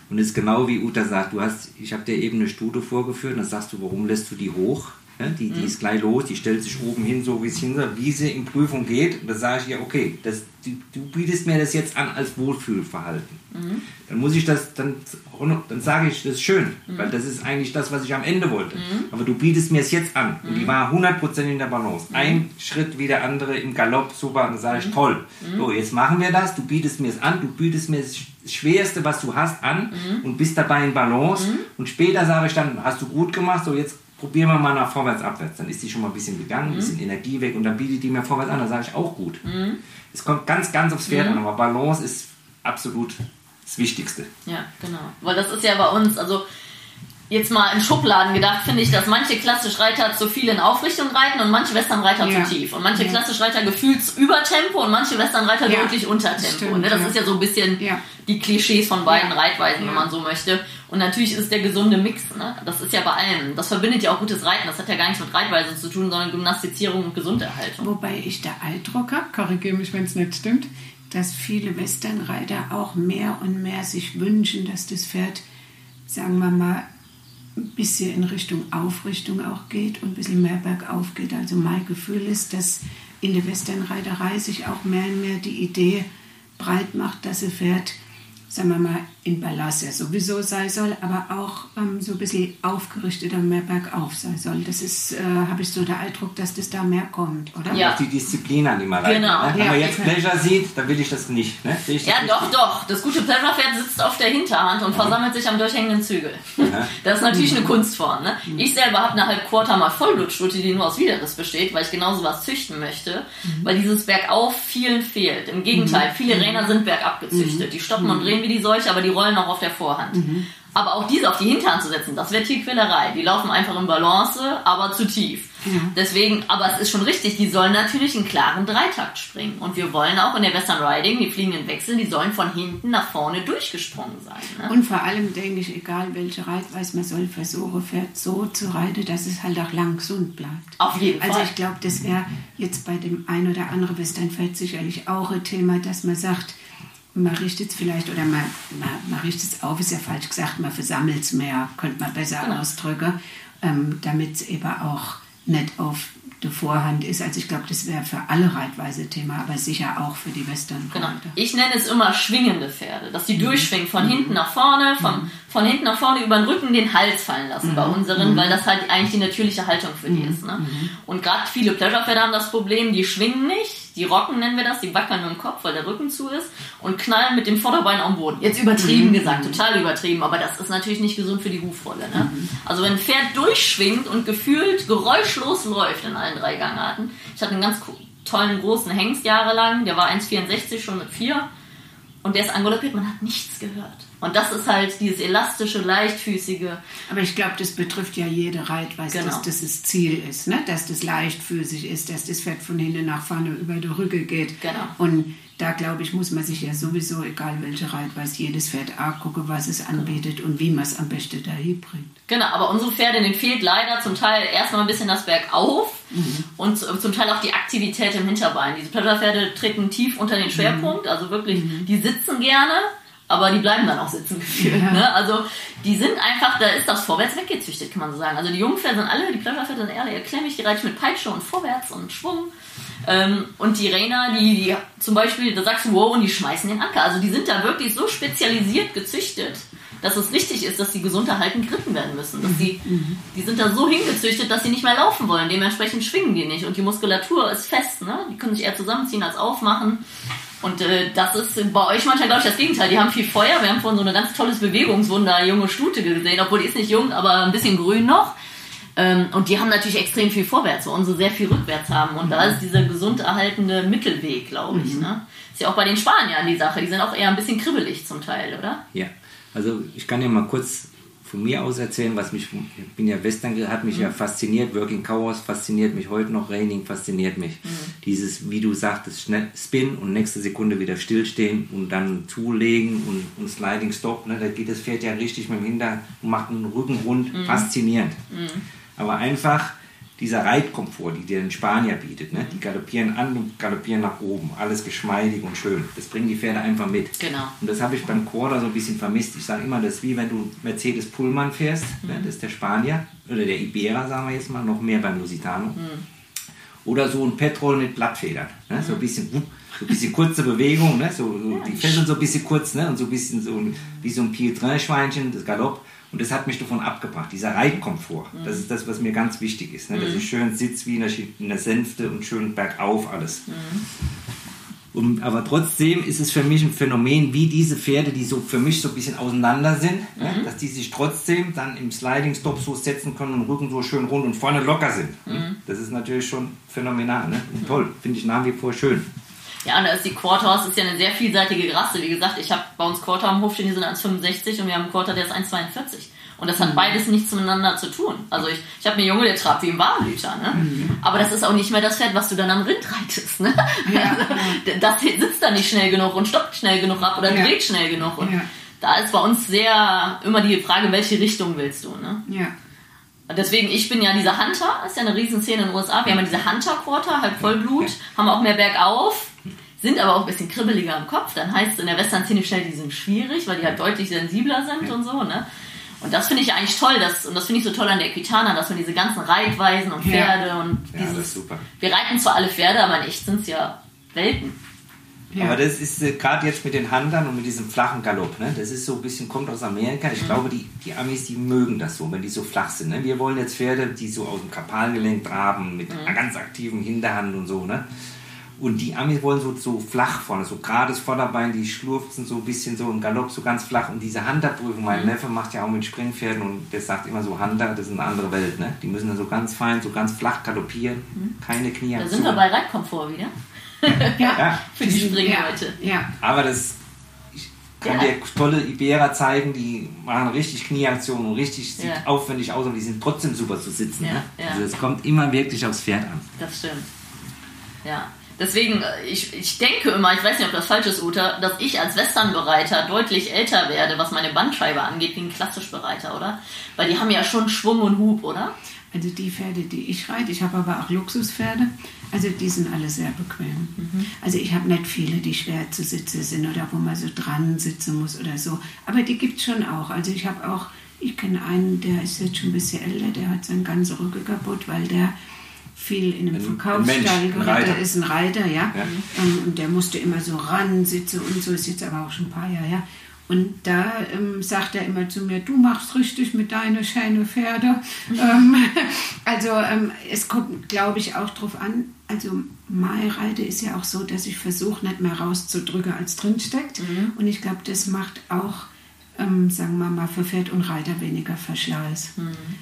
Und es ist genau wie Uta sagt, du hast, ich habe dir eben eine Studie vorgeführt, dann sagst du, warum lässt du die hoch? Ne? Die, die ist gleich los, die stellt sich oben hin, so wie es hin soll, wie sie in Prüfung geht. Und da sage ich ja, okay, das, du, du bietest mir das jetzt an als Wohlfühlverhalten. Dann muss ich das, dann, dann sage ich, das ist schön, weil das ist eigentlich das, was ich am Ende wollte. Aber du bietest mir es jetzt an. Und die war 100% in der Balance. Ein Schritt wie der andere im Galopp, super, dann sage ich, toll. So, jetzt machen wir das, du bietest mir es an, du bietest mir das Schwerste, was du hast, an und bist dabei in Balance. Und später sage ich dann, hast du gut gemacht, so jetzt probieren wir mal nach vorwärts, abwärts. Dann ist die schon mal ein bisschen gegangen, ein bisschen Energie weg und dann bietet die mir vorwärts an, dann sage ich auch gut. Es kommt ganz, ganz aufs Pferd an, aber Balance ist absolut das Wichtigste. Ja, genau. Weil das ist ja bei uns, also jetzt mal in Schubladen gedacht, finde ich, dass manche klassisch Reiter zu viel in Aufrichtung reiten und manche Westernreiter Ja. zu tief. Und manche Ja. klassisch Reiter gefühlt über Tempo und manche Westernreiter Ja. deutlich unter Tempo. Stimmt, ne? Das ja. ist ja so ein bisschen die Klischees von beiden. Reitweisen, wenn man so möchte. Und natürlich ist der gesunde Mix. Ne? Das ist ja bei allem. Das verbindet ja auch gutes Reiten. Das hat ja gar nichts mit Reitweise zu tun, sondern Gymnastizierung und Gesunderhaltung. Wobei ich der Eindruck habe, korrigiere mich, wenn es nicht stimmt, dass viele Westernreiter auch mehr und mehr sich wünschen, dass das Pferd, sagen wir mal, ein bisschen in Richtung Aufrichtung auch geht und ein bisschen mehr bergauf geht. Also mein Gefühl ist, dass in der Westernreiterei sich auch mehr und mehr die Idee breit macht, dass ein Pferd, sagen wir mal, in Balance ja sowieso sein soll, aber auch ähm, so ein bisschen aufgerichteter mehr bergauf sein soll. Das ist, äh, habe ich so den Eindruck, dass das da mehr kommt, oder? Ja. Auf die Disziplin an, die man. Genau. Ne? Wenn Ja, man jetzt okay. Pleasure sieht, dann will ich das nicht. Ne? Ich das Ja, doch, richtig? doch. Das gute Pleasure-Pferd sitzt auf der Hinterhand und versammelt sich am durchhängenden Zügel. Ja. Das ist natürlich eine Kunstform. Ne? Ich selber habe eine halb Quarter mal Vollblutstute, die nur aus Widerriss besteht, weil ich genau sowas züchten möchte. Weil dieses Bergauf vielen fehlt. Im Gegenteil, viele Rainer sind bergab gezüchtet. Die stoppen und drehen wie die Seuche, aber die rollen auch auf der Vorhand. Aber auch diese auf die Hinterhand zu setzen, das wäre Tierquälerei. Die laufen einfach in Balance, aber zu tief. Deswegen, aber es ist schon richtig, die sollen natürlich einen klaren Dreitakt springen. Und wir wollen auch in der Western Riding, die fliegenden Wechsel, die sollen von hinten nach vorne durchgesprungen sein. Ne? Und vor allem denke ich, egal welche Reitweise, man soll versuchen, Pferd so zu reiten, dass es halt auch lang gesund bleibt. Auf jeden Also Fall. ich glaube, das wäre jetzt bei dem ein oder anderen Westernpferd sicherlich auch ein Thema, dass man sagt, man richtet es vielleicht, oder man, man, man richtet es auf, ist ja falsch gesagt, man versammelt es mehr, könnte man besser Genau. ausdrücken, ähm, damit es eben auch nicht auf der Vorhand ist. Also ich glaube, das wäre für alle Reitweise Thema, aber sicher auch für die Western. Genau. Ich nenne es immer schwingende Pferde, dass die mhm. durchschwingen von mhm. hinten nach vorne, von, mhm. Von hinten nach vorne über den Rücken den Hals fallen lassen bei mhm. unseren, mhm. weil das halt eigentlich die natürliche Haltung für die ist. Ne? Und gerade viele Pleasure-Pferde haben das Problem, die schwingen nicht die rocken nennen wir das, die wackeln nur im Kopf, weil der Rücken zu ist und knallen mit dem Vorderbein am Boden. Jetzt übertrieben mhm. gesagt, total übertrieben, aber das ist natürlich nicht gesund für die Hufrolle. Ne? Mhm. Also wenn ein Pferd durchschwingt und gefühlt geräuschlos läuft in allen drei Gangarten. Ich hatte einen ganz tollen großen Hengst jahrelang, der war 1,64 schon mit vier und der ist angaloppiert, man hat nichts gehört. Und das ist halt dieses elastische, leichtfüßige. Aber ich glaube, das betrifft ja jede Reitweise, genau. dass das das Ziel ist, ne? dass das leichtfüßig ist, dass das Pferd von hinten nach vorne über die Rücke geht. Genau. Und da glaube ich, muss man sich ja sowieso, egal welche Reitweise, jedes Pferd angucken, was es anbietet und wie man es am besten dahin bringt. Genau, aber unsere Pferde, denen fehlt leider zum Teil erstmal ein bisschen das Bergauf mhm. und zum Teil auch die Aktivität im Hinterbein. Diese Plörderpferde treten tief unter den Schwerpunkt, mhm. also wirklich, mhm. die sitzen gerne aber die bleiben dann auch sitzen gefühlt. Ja. Ne? Also die sind einfach, da ist das vorwärts weggezüchtet, kann man so sagen. Also die Jungpferde sind alle, die Pleasure-Pferde sind eher klemmig, die reite ich mit Peitsche und vorwärts und Schwung. Ähm, und die Rainer, die, die zum Beispiel, da sagst du wow und die schmeißen den Anker. Also die sind da wirklich so spezialisiert gezüchtet, dass es richtig ist, dass sie gesund erhalten geritten werden müssen. Dass die, mhm. die sind da so hingezüchtet, dass sie nicht mehr laufen wollen. Dementsprechend schwingen die nicht. Und die Muskulatur ist fest, ne? Die können sich eher zusammenziehen als aufmachen. Und äh, das ist bei euch manchmal, glaube ich, das Gegenteil. Die haben viel Feuer. Wir haben vorhin so ein ganz tolles Bewegungswunder, junge Stute gesehen, obwohl die ist nicht jung, aber ein bisschen grün noch. Ähm, und die haben natürlich extrem viel vorwärts, wo unsere sehr viel rückwärts haben. Und da ist dieser gesund erhaltende Mittelweg, glaube ich. Mhm. Ne? Ist ja auch bei den Spaniern die Sache. Die sind auch eher ein bisschen kribbelig zum Teil, oder? Ja, also ich kann ja mal kurz von mir aus erzählen, was mich, ich bin ja Western, hat mich mhm. ja fasziniert, Working Chaos fasziniert mich heute noch, Raining fasziniert mich. Mhm. Dieses, wie du sagtest, schnell Spin und nächste Sekunde wieder stillstehen und dann zulegen und, und Sliding Stop, ne, da geht das Pferd ja richtig mit dem Hinter und macht einen Rücken rund, mhm. faszinierend. Mhm. Aber einfach dieser Reitkomfort, die dir den Spanier bietet, ne? die galoppieren an und galoppieren nach oben, alles geschmeidig und schön. Das bringen die Pferde einfach mit. Genau. Und das habe ich beim Quarter so ein bisschen vermisst. Ich sage immer, das ist wie wenn du Mercedes Pullman fährst, ne? mhm. ne? das ist der Spanier, oder der Ibera, sagen wir jetzt mal, noch mehr beim Lusitano. Mhm. Oder so ein Petrol mit Blattfedern, ne? Mhm. so ein bisschen, so ein bisschen kurze Bewegung, ne? so, so ja, die Fesseln so ein bisschen kurz ne? und so ein bisschen so wie so ein Pietrin-Schweinchen, das Galopp. Und das hat mich davon abgebracht, dieser Reitkomfort. Mhm. Das ist das, was mir ganz wichtig ist. Ne? Dass mhm. ich schön sitze wie in der, in der Sänfte und schön bergauf alles. Mhm. Und, aber trotzdem ist es für mich ein Phänomen, wie diese Pferde, die so für mich so ein bisschen auseinander sind, ne? mhm. dass die sich trotzdem dann im Sliding Stop so setzen können und Rücken so schön rund und vorne locker sind. Mhm. Das ist natürlich schon phänomenal. Ne? Mhm. Toll, finde ich nach wie vor schön. Ja, und da ist die Quarter ist ja eine sehr vielseitige Rasse. Wie gesagt, ich habe bei uns Quarter am Hof stehen, die sind 1,65 und wir haben einen Quarter, der ist 1,42. Und das hat mhm. beides nichts miteinander zu tun. Also ich, ich habe einen Junge, der trabt wie ein Warmblüter. Ne? Mhm. Aber das ist auch nicht mehr das Pferd, was du dann am Rind reitest. Ne? Ja, also, das sitzt da nicht schnell genug und stoppt schnell genug ab oder ja. dreht schnell genug. Und ja. da ist bei uns sehr immer die Frage, welche Richtung willst du. Ne? Ja. Deswegen, ich bin ja dieser Hunter, ist ja eine Riesenszene in den USA. Wir haben ja diese Hunter-Quarter, halb Vollblut, haben auch mehr bergauf sind aber auch ein bisschen kribbeliger im Kopf. Dann heißt es in der Western-Szene schnell, die sind schwierig, weil die halt deutlich sensibler sind und so, ne? Und das finde ich eigentlich toll, dass, und das finde ich so toll an der Equitana, dass man diese ganzen Reitweisen und Pferde ja. und dieses. Ja, wir reiten zwar alle Pferde, aber in echt sind es ja Welten. Ja. Aber das ist äh, gerade jetzt mit den Handern und mit diesem flachen Galopp, ne? das ist so ein bisschen, kommt aus Amerika. Ich mhm. glaube, die, die Amis, die mögen das so, wenn die so flach sind. Ne? Wir wollen jetzt Pferde, die so aus dem Kapalgelenk traben, mit mhm. einer ganz aktiven Hinterhand und so. Ne? Und die Amis wollen so, so flach vorne, so gerades Vorderbein, die schlurften so ein bisschen so im Galopp so ganz flach. Und diese Hunterprüfung, mein mhm. Neffe macht ja auch mit Springpferden und der sagt immer so, Hunter, das ist eine andere Welt. Ne? Die müssen dann so ganz fein, so ganz flach galoppieren, mhm. keine Knie. Da sind wir bei Reitkomfort wieder. Ja. ja. Für die Springleute. Ja. Aber das ich kann ja. dir tolle Iberer zeigen, die machen richtig Knieaktionen und richtig sieht aufwendig aus und die sind trotzdem super zu sitzen. Ja. Ne? Also es kommt immer wirklich aufs Pferd an. Das stimmt. Ja. Deswegen, äh, ich, ich denke immer, ich weiß nicht, ob das falsch ist, Uta, dass ich als Westernbereiter deutlich älter werde, was meine Bandscheibe angeht, wie ein Klassischbereiter, oder? Weil die haben ja schon Schwung und Hub, oder? Also die Pferde, die ich reite, ich habe aber auch Luxuspferde, also die sind alle sehr bequem. Mhm. Also ich habe nicht viele, die schwer zu sitzen sind oder wo man so dran sitzen muss oder so. Aber die gibt es schon auch. Also ich habe auch, ich kenne einen, der ist jetzt schon ein bisschen älter, der hat seinen ganzen Rücken kaputt, weil der viel in einem Ein- Verkaufsstall. Der ist ein Reiter, ja. Ja. Ähm, Und der musste immer so ran sitzen und so ist jetzt aber auch schon ein paar Jahre her. Und da ähm, sagt er immer zu mir, du machst richtig mit deinen schönen Pferde. ähm, also ähm, es kommt, glaube ich, auch drauf an. Also Malreite ist ja auch so, dass ich versuche, nicht mehr rauszudrücken, als drinsteckt. Und ich glaube, das macht auch, ähm, sagen wir mal, für Pferd und Reiter weniger Verschleiß.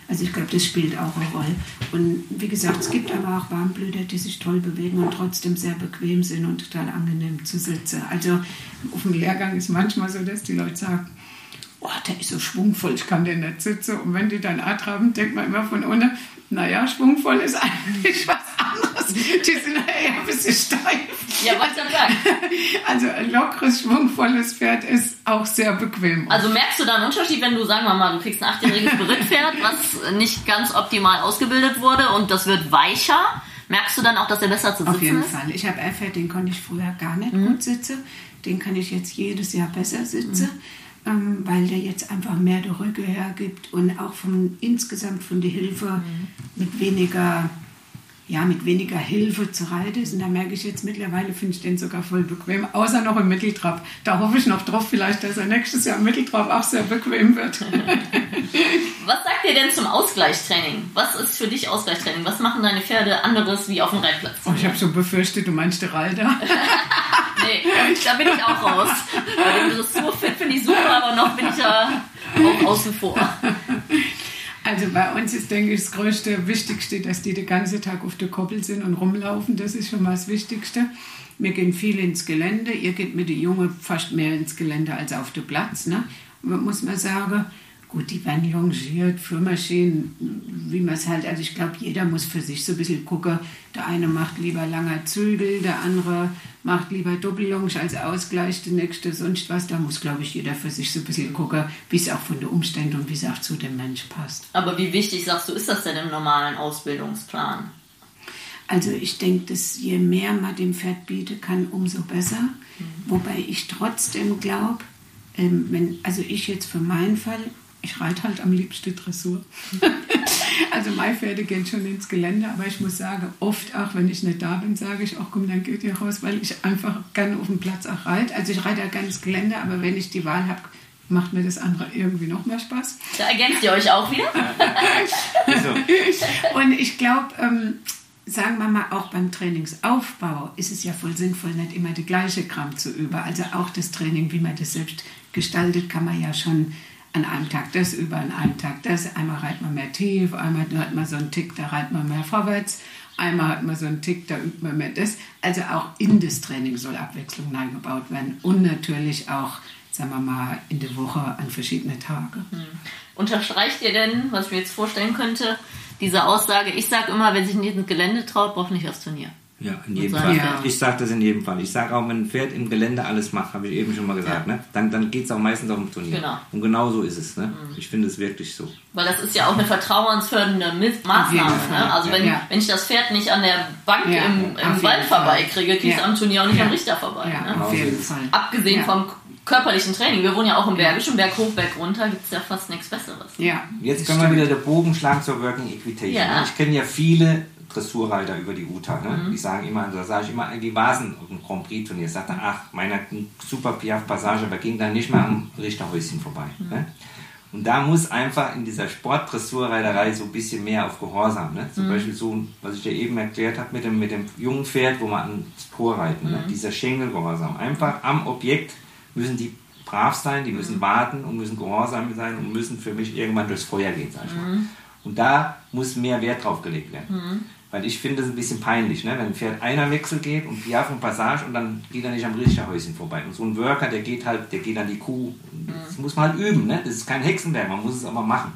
Also ich glaube, das spielt auch eine Rolle. Und wie gesagt, es gibt aber auch Warmblüter, die sich toll bewegen und trotzdem sehr bequem sind und total angenehm zu sitzen. Also auf dem Lehrgang ist manchmal so, dass die Leute sagen, oh, der ist so schwungvoll, ich kann den nicht sitzen. Und wenn die dann A haben, denkt man immer von unten, naja, schwungvoll ist eigentlich was anderes. Die sind eher ein bisschen steif. Ja, wollte ich sagen. Also ein lockeres, schwungvolles Pferd ist auch sehr bequem. Also merkst du da einen Unterschied, wenn du, sagen wir mal, du kriegst ein achtjähriges Berittpferd, was nicht ganz optimal ausgebildet wurde und das wird weicher? Merkst du dann auch, dass er besser zu Auf sitzen jeden ist? Fall. Ich habe ein Pferd, den konnte ich früher gar nicht Mhm. gut sitzen. Den kann ich jetzt jedes Jahr besser sitzen, ähm, weil der jetzt einfach mehr der Rücke hergibt und auch vom, insgesamt von der Hilfe Mhm. mit weniger ja, mit weniger Hilfe zu reiten ist. Und da merke ich jetzt mittlerweile, finde ich den sogar voll bequem, außer noch im Mitteltrab. Da hoffe ich noch drauf, vielleicht, dass er nächstes Jahr im Mitteltrab auch sehr bequem wird. Was sagt ihr denn zum Ausgleichstraining? Was ist für dich Ausgleichstraining? Was machen deine Pferde anderes wie auf dem Reitplatz? Oh, ich habe schon befürchtet, du meinst der Reiter. Nee, da bin ich auch raus. Bei dem Dressurfit finde ich super, aber noch bin ich ja auch außen vor. Also bei uns ist, denke ich, das Größte, Wichtigste, dass die den ganzen Tag auf der Koppel sind und rumlaufen. Das ist schon mal das Wichtigste. Wir gehen viel ins Gelände. Ihr geht mit den Jungen fast mehr ins Gelände als auf den Platz. Ne? Muss man sagen, gut, die werden longiert, Führmaschinen, wie man es halt, also ich glaube, jeder muss für sich so ein bisschen gucken. Der eine macht lieber langer Zügel, der andere macht lieber Doppellonge als Ausgleich, der nächste sonst was. Da muss, glaube ich, jeder für sich so ein bisschen gucken, wie es auch von den Umständen und wie es auch zu dem Mensch passt. Aber wie wichtig, sagst du, ist das denn im normalen Ausbildungsplan? Also ich denke, dass je mehr man dem Pferd bieten kann, umso besser. Wobei ich trotzdem glaube, ähm, wenn, also ich jetzt für meinen Fall, ich reite halt am liebsten Dressur. also meine Pferde gehen schon ins Gelände, aber ich muss sagen, oft auch, wenn ich nicht da bin, sage ich, ach komm, dann geht ihr raus, weil ich einfach gerne auf dem Platz auch reite. Also ich reite ja gerne ins Gelände, aber wenn ich die Wahl habe, macht mir das andere irgendwie noch mehr Spaß. Da ergänzt ihr euch auch wieder? Und ich glaube, ähm, sagen wir mal, auch beim Trainingsaufbau ist es ja voll sinnvoll, nicht immer die gleiche Kram zu üben. Also auch das Training, wie man das selbst gestaltet, kann man ja schon an einem Tag das über, an einem Tag das. Einmal reitet man mehr tief, einmal hat man so einen Tick, da reitet man mehr vorwärts. Einmal hat man so einen Tick, da übt man mehr das. Also auch in das Training soll Abwechslung eingebaut werden. Und natürlich auch, sagen wir mal, in der Woche an verschiedene Tage. Unterstreicht ihr denn, was ich mir jetzt vorstellen könnte, diese Aussage, ich sage immer, wer sich nicht ins Gelände traut, braucht nicht aufs Turnier. Ja, in jedem Fall. Pferd. Ich sage das in jedem Fall. Ich sage auch, wenn ein Pferd im Gelände alles macht, habe ich eben schon mal gesagt, Ja. ne? dann, dann geht es auch meistens auf dem Turnier. Genau. Und genau so ist es. Ne? Ich finde es wirklich so. Weil das ist ja auch eine vertrauensfördernde Maßnahme. Ne? Also wenn, ja. wenn ich das Pferd nicht an der Bank Ja, im, im Wald Fall. vorbeikriege, kriege ich Ja. am Turnier auch nicht Ja. am Richter vorbei. Ja, Ne? auf jeden es. Fall. Abgesehen ja. vom körperlichen Training. Wir wohnen ja auch im Bergischen, Berg hoch, Berg runter, gibt es ja fast nichts Besseres. Ja, Jetzt können wir wieder den Bogen schlagen zur Working Equitation. Ja. Ich kenne ja viele Dressurreiter über die UTA. Ne? Mhm. Die sagen immer, da sage ich immer, wie war es denn auf dem Grand Prix Turnier? Ich sagte, ach, meiner super Piaf Passage, aber ging dann nicht mehr am Richterhäuschen vorbei. Mhm. Ne? Und da muss einfach in dieser Sportdressurreiterei so ein bisschen mehr auf Gehorsam. Ne? Mhm. Zum Beispiel so, was ich dir eben erklärt habe mit dem, mit dem jungen Pferd, wo man ans Tor reiten. Ne? Dieser Schenkelgehorsam. Einfach am Objekt müssen die brav sein, die müssen warten und müssen gehorsam sein und müssen für mich irgendwann durchs Feuer gehen, sag ich mal. Und da muss mehr Wert drauf gelegt werden. Weil ich finde es ein bisschen peinlich, ne? wenn ein Pferd einer Wechsel geht und Piaf und Passage und dann geht er nicht am Richterhäuschen vorbei. Und so ein Worker, der geht halt, der geht an die Kuh. Das muss man halt üben, ne? das ist kein Hexenwerk, man muss es aber machen.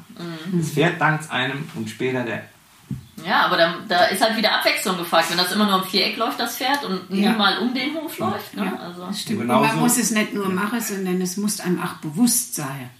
Das Pferd dankt einem und später der Ja, aber da, da ist halt wieder Abwechslung gefragt. Wenn das immer nur im Viereck läuft, das Pferd, und nie Ja. mal um den Hof läuft. Ne? Ja, Also, das stimmt. Genau Und man muss es nicht nur machen, sondern es muss einem auch bewusst sein,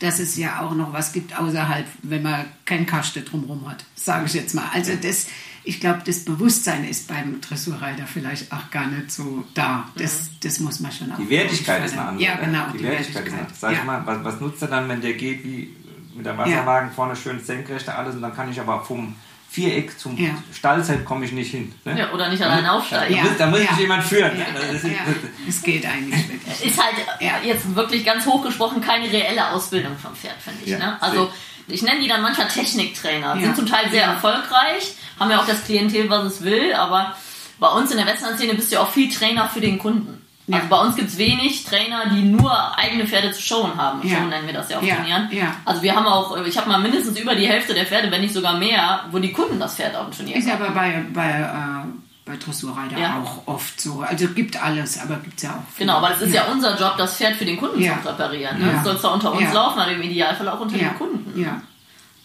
dass es ja auch noch was gibt außerhalb, wenn man kein Kaste drumherum hat, sage ich jetzt mal. Also das, ich glaube, das Bewusstsein ist beim Dressurreiter vielleicht auch gar nicht so da. Das, das muss man schon auch Die Wertigkeit ist eine andere. Ja, genau. Die, Wertigkeit, ist eine andere. Sag ja. ich mal, was, was nutzt er dann, wenn der geht wie mit der Wasserwagen vorne schön senkrecht alles und dann kann ich aber vom Viereck zum Ja. Stallzeit komme ich nicht hin. Ne? Ja, oder nicht allein aufsteigen. Da muss, da muss Ja. ich jemand führen. Ja, Ne? Ja. Es geht eigentlich wirklich. ist halt Ja. jetzt wirklich ganz hochgesprochen keine reelle Ausbildung vom Pferd, finde ich. Ja, ne? Also ich nenne die dann manchmal Techniktrainer. Ja. Sind zum Teil sehr Ja. erfolgreich, haben ja auch das Klientel, was es will, aber bei uns in der Westernszene bist du ja auch viel Trainer für den Kunden. Ja. Also bei uns gibt es wenig Trainer, die nur eigene Pferde zu showen haben. Ja. Showen nennen wir das ja auf Ja, Turnieren. ja. Also wir haben auch, ich habe mal mindestens über die Hälfte der Pferde, wenn nicht sogar mehr, wo die Kunden das Pferd auf dem Turnier Ist haben. aber bei, bei, äh, bei Dressurreiter Ja. auch oft so. Also gibt alles, aber gibt es ja auch. viele. Genau, aber es ist ja. unser Job, das Pferd für den Kunden Ja. zu reparieren. Ne? Ja. Das soll zwar unter uns Ja. laufen, aber im Idealfall auch unter ja. den Kunden. Ja.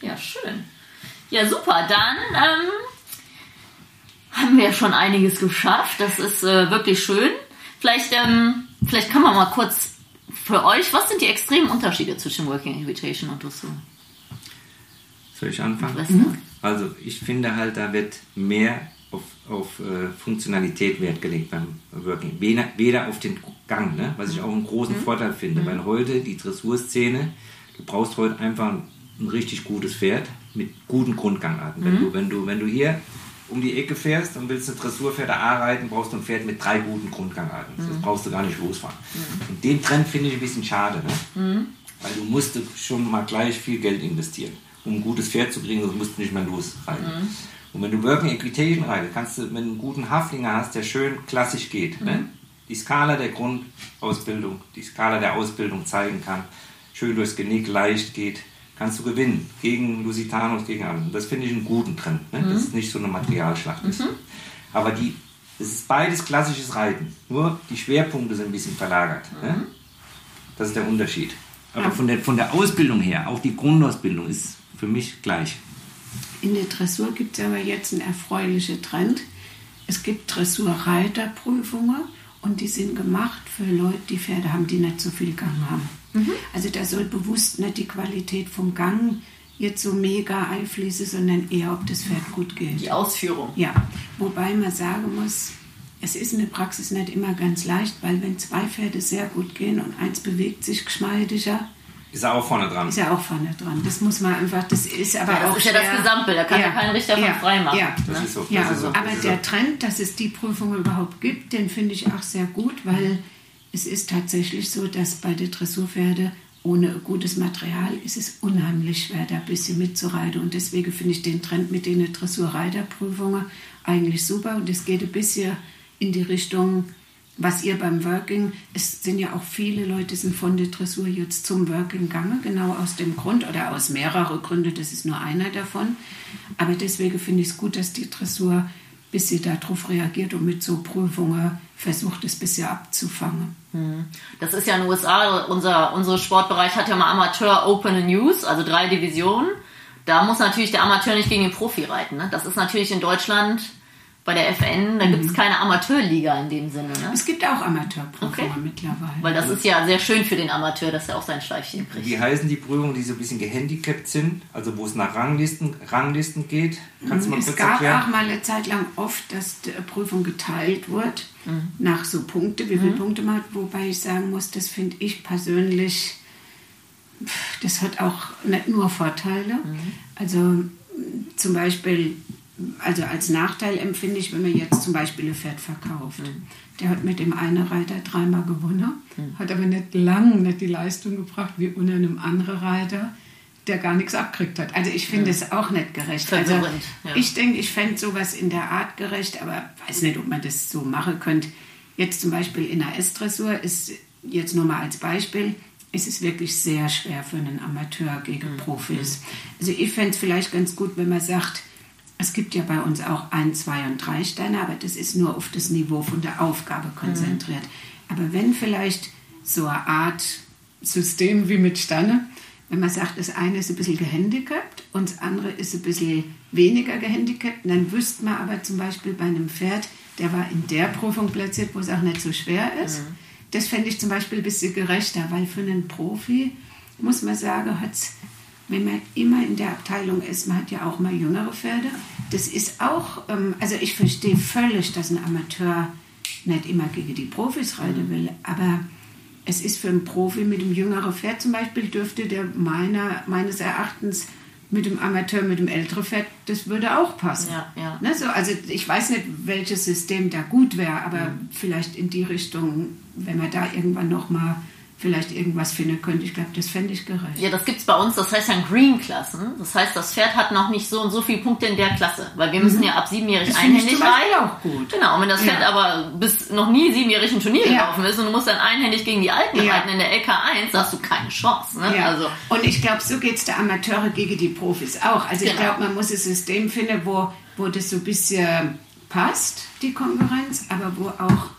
Ja, schön. Ja, super. Dann ähm, haben wir schon einiges geschafft. Das ist äh, wirklich schön. Vielleicht, ähm, vielleicht kann man mal kurz für euch, was sind die extremen Unterschiede zwischen Working Equitation und Dressur? Soll ich anfangen? Also ich finde halt, da wird mehr auf, auf äh, Funktionalität Wert gelegt beim Working. Weder, weder auf den Gang, ne? was ich auch einen großen Vorteil finde. Weil heute die Dressurszene, du brauchst heute einfach ein, ein richtig gutes Pferd mit guten Grundgangarten. Wenn, du, wenn, du, wenn du hier um die Ecke fährst und willst eine Dressurpferde A reiten, brauchst du ein Pferd mit drei guten Grundgangarten. Das brauchst du gar nicht losfahren. Und den Trend finde ich ein bisschen schade. Ne? Weil du musst schon mal gleich viel Geld investieren, um ein gutes Pferd zu kriegen, sonst musst du nicht mehr losreiten. Und wenn du Working Equitation reitest, kannst du, wenn du einen guten Haflinger hast, der schön klassisch geht, ne? die Skala der Grundausbildung, die Skala der Ausbildung zeigen kann, schön durchs Genick leicht geht, kannst du gewinnen gegen Lusitanos, gegen andere. Das finde ich einen guten Trend, ne? dass es nicht so eine Materialschlacht ist. Aber die, es ist beides klassisches Reiten, nur die Schwerpunkte sind ein bisschen verlagert. Ne? Das ist der Unterschied. Aber von der, von der Ausbildung her, auch die Grundausbildung ist für mich gleich. In der Dressur gibt es aber jetzt einen erfreulichen Trend. Es gibt Dressurreiterprüfungen und die sind gemacht für Leute, die Pferde haben, die nicht so viel Gang haben. Also da soll bewusst nicht die Qualität vom Gang jetzt so mega einfließen, sondern eher, ob das Pferd gut geht. Die Ausführung. Ja, wobei man sagen muss, es ist in der Praxis nicht immer ganz leicht, weil wenn zwei Pferde sehr gut gehen und eins bewegt sich geschmeidiger, Ist er auch vorne dran. ist er auch vorne dran. Das muss man einfach, das ist aber Ja, das auch ist ja das Gesamtbild, da kann ja kein Richter von frei machen. Ja, Das ne? ist so. Das ja ist so. aber das ist der so. Trend, dass es die Prüfung überhaupt gibt, den finde ich auch sehr gut, weil es ist tatsächlich so, dass bei den Dressurpferde ohne gutes Material ist es unheimlich schwer, da ein bisschen mitzureiten. Und deswegen finde ich den Trend mit den Dressurreiterprüfungen eigentlich super. Und es geht ein bisschen in die Richtung, was ihr beim Working, es sind ja auch viele Leute sind von der Dressur jetzt zum Working gegangen, genau aus dem Grund oder aus mehreren Gründen, das ist nur einer davon. Aber deswegen finde ich es gut, dass die Dressur bis sie darauf reagiert und mit so Prüfungen versucht, es bisher abzufangen. Das ist ja in den USA, unser, unser Sportbereich hat ja mal Amateur Open News, also drei Divisionen. Da muss natürlich der Amateur nicht gegen den Profi reiten. Ne? Das ist natürlich in Deutschland bei der FN, da gibt es keine Amateurliga in dem Sinne. Ne? Es gibt auch Amateurprüfungen Okay. mittlerweile. Weil das ist ja sehr schön für den Amateur, dass er auch sein Schleifchen kriegt. Wie heißen die Prüfungen, die so ein bisschen gehandicapt sind? Also wo es nach Ranglisten, Ranglisten geht? Kannst du mal es kurz gab erklären? auch mal eine Zeit lang oft, dass die Prüfung geteilt wird Mhm. nach so Punkte, wie viele Punkte man hat, wobei ich sagen muss, das finde ich persönlich, pff, das hat auch nicht nur Vorteile. Mhm. Also zum Beispiel, also als Nachteil empfinde ich, wenn man jetzt zum Beispiel ein Pferd verkauft. Mhm. Der hat mit dem einen Reiter dreimal gewonnen, hat aber nicht lang nicht die Leistung gebracht wie unter einem anderen Reiter, der gar nichts abgekriegt hat. Also ich finde es auch nicht gerecht. Also ja. ich denke, ich fände sowas in der Art gerecht, aber weiß nicht, ob man das so machen könnte. Jetzt zum Beispiel in der S-Dressur ist, jetzt nur mal als Beispiel, ist es wirklich sehr schwer für einen Amateur gegen Mhm. Profis. Also ich fände es vielleicht ganz gut, wenn man sagt, es gibt ja bei uns auch ein, zwei und drei Sterne, aber das ist nur auf das Niveau von der Aufgabe konzentriert. Aber wenn vielleicht so eine Art System wie mit Sterne, wenn man sagt, das eine ist ein bisschen gehandicapt und das andere ist ein bisschen weniger gehandicapt, dann wüsste man aber zum Beispiel bei einem Pferd, der war in der Prüfung platziert, wo es auch nicht so schwer ist. Das fände ich zum Beispiel ein bisschen gerechter, weil für einen Profi, muss man sagen, hat es, wenn man immer in der Abteilung ist, man hat ja auch mal jüngere Pferde, das ist auch, ähm, also ich verstehe völlig, dass ein Amateur nicht immer gegen die Profis reiten will, aber es ist für einen Profi mit einem jüngeren Pferd zum Beispiel, dürfte der meiner, meines Erachtens mit dem Amateur, mit dem älteren Pferd, das würde auch passen. Ja, ja. Ne, so, also ich weiß nicht, welches System da gut wäre, aber vielleicht in die Richtung, wenn man da irgendwann nochmal vielleicht irgendwas finden könnte. Ich glaube, das fände ich gerecht. Ja, das gibt's bei uns, das heißt dann Green-Klassen. Das heißt, das Pferd hat noch nicht so und so viele Punkte in der Klasse, weil wir müssen ja ab siebenjährig Mhm. Das ich einhändig reiten. auch gut. Genau, und wenn das Ja. Pferd aber bis noch nie siebenjährig ein Turnier Ja. gelaufen ist und du musst dann einhändig gegen die Alten Ja. reiten in der LK1, da hast du keine Chance. Ne? Ja. Also, und ich glaube, so geht es der Amateure gegen die Profis auch. Also ich Genau. glaube, man muss ein System finden, wo, wo das so ein bisschen passt, die Konkurrenz, aber wo auch,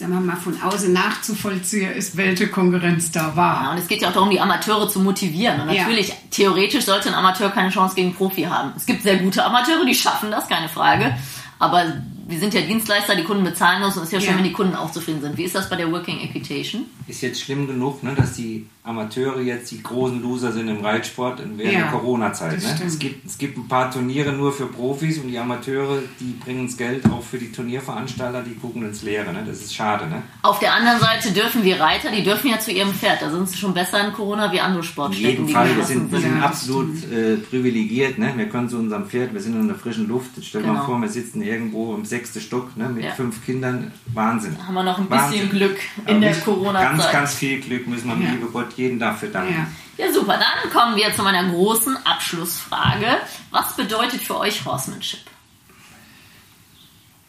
sagen wir mal, von außen nachzuvollziehen ist, welche Konkurrenz da ja, war. und es geht ja auch darum, die Amateure zu motivieren. Und Ja. natürlich, theoretisch sollte ein Amateur keine Chance gegen Profi haben. Es gibt sehr gute Amateure, die schaffen das, keine Frage. Aber wir sind ja Dienstleister, die Kunden bezahlen uns und es ist ja schön, Ja. wenn die Kunden auch zufrieden sind. Wie ist das bei der Working Equitation? Ist jetzt schlimm genug, ne, dass die Amateure jetzt die großen Loser sind im Reitsport während Ja, der Corona-Zeit. Ne? Es, gibt, es gibt ein paar Turniere nur für Profis und die Amateure, die bringen das Geld auch für die Turnierveranstalter, die gucken ins Leere. Ne? Das ist schade. Ne? Auf der anderen Seite dürfen wir Reiter, die dürfen ja zu ihrem Pferd. Da sind sie schon besser in Corona wie andere In Sportstätten. jedem die Fall, wir sind, wir sind Ja, absolut äh, privilegiert. Ne? Wir können zu unserem Pferd, wir sind in der frischen Luft. Stell dir Genau. mal vor, wir sitzen irgendwo im sechsten Stock ne? mit Ja. fünf Kindern. Wahnsinn. Da haben wir noch ein bisschen Wahnsinn. Glück Aber in der Ganz, Corona-Zeit. ganz viel Glück müssen wir, Ja. liebe Gott, jeden dafür danken. Ja. Ja, super. Dann kommen wir zu meiner großen Abschlussfrage. Was bedeutet für euch Horsemanship?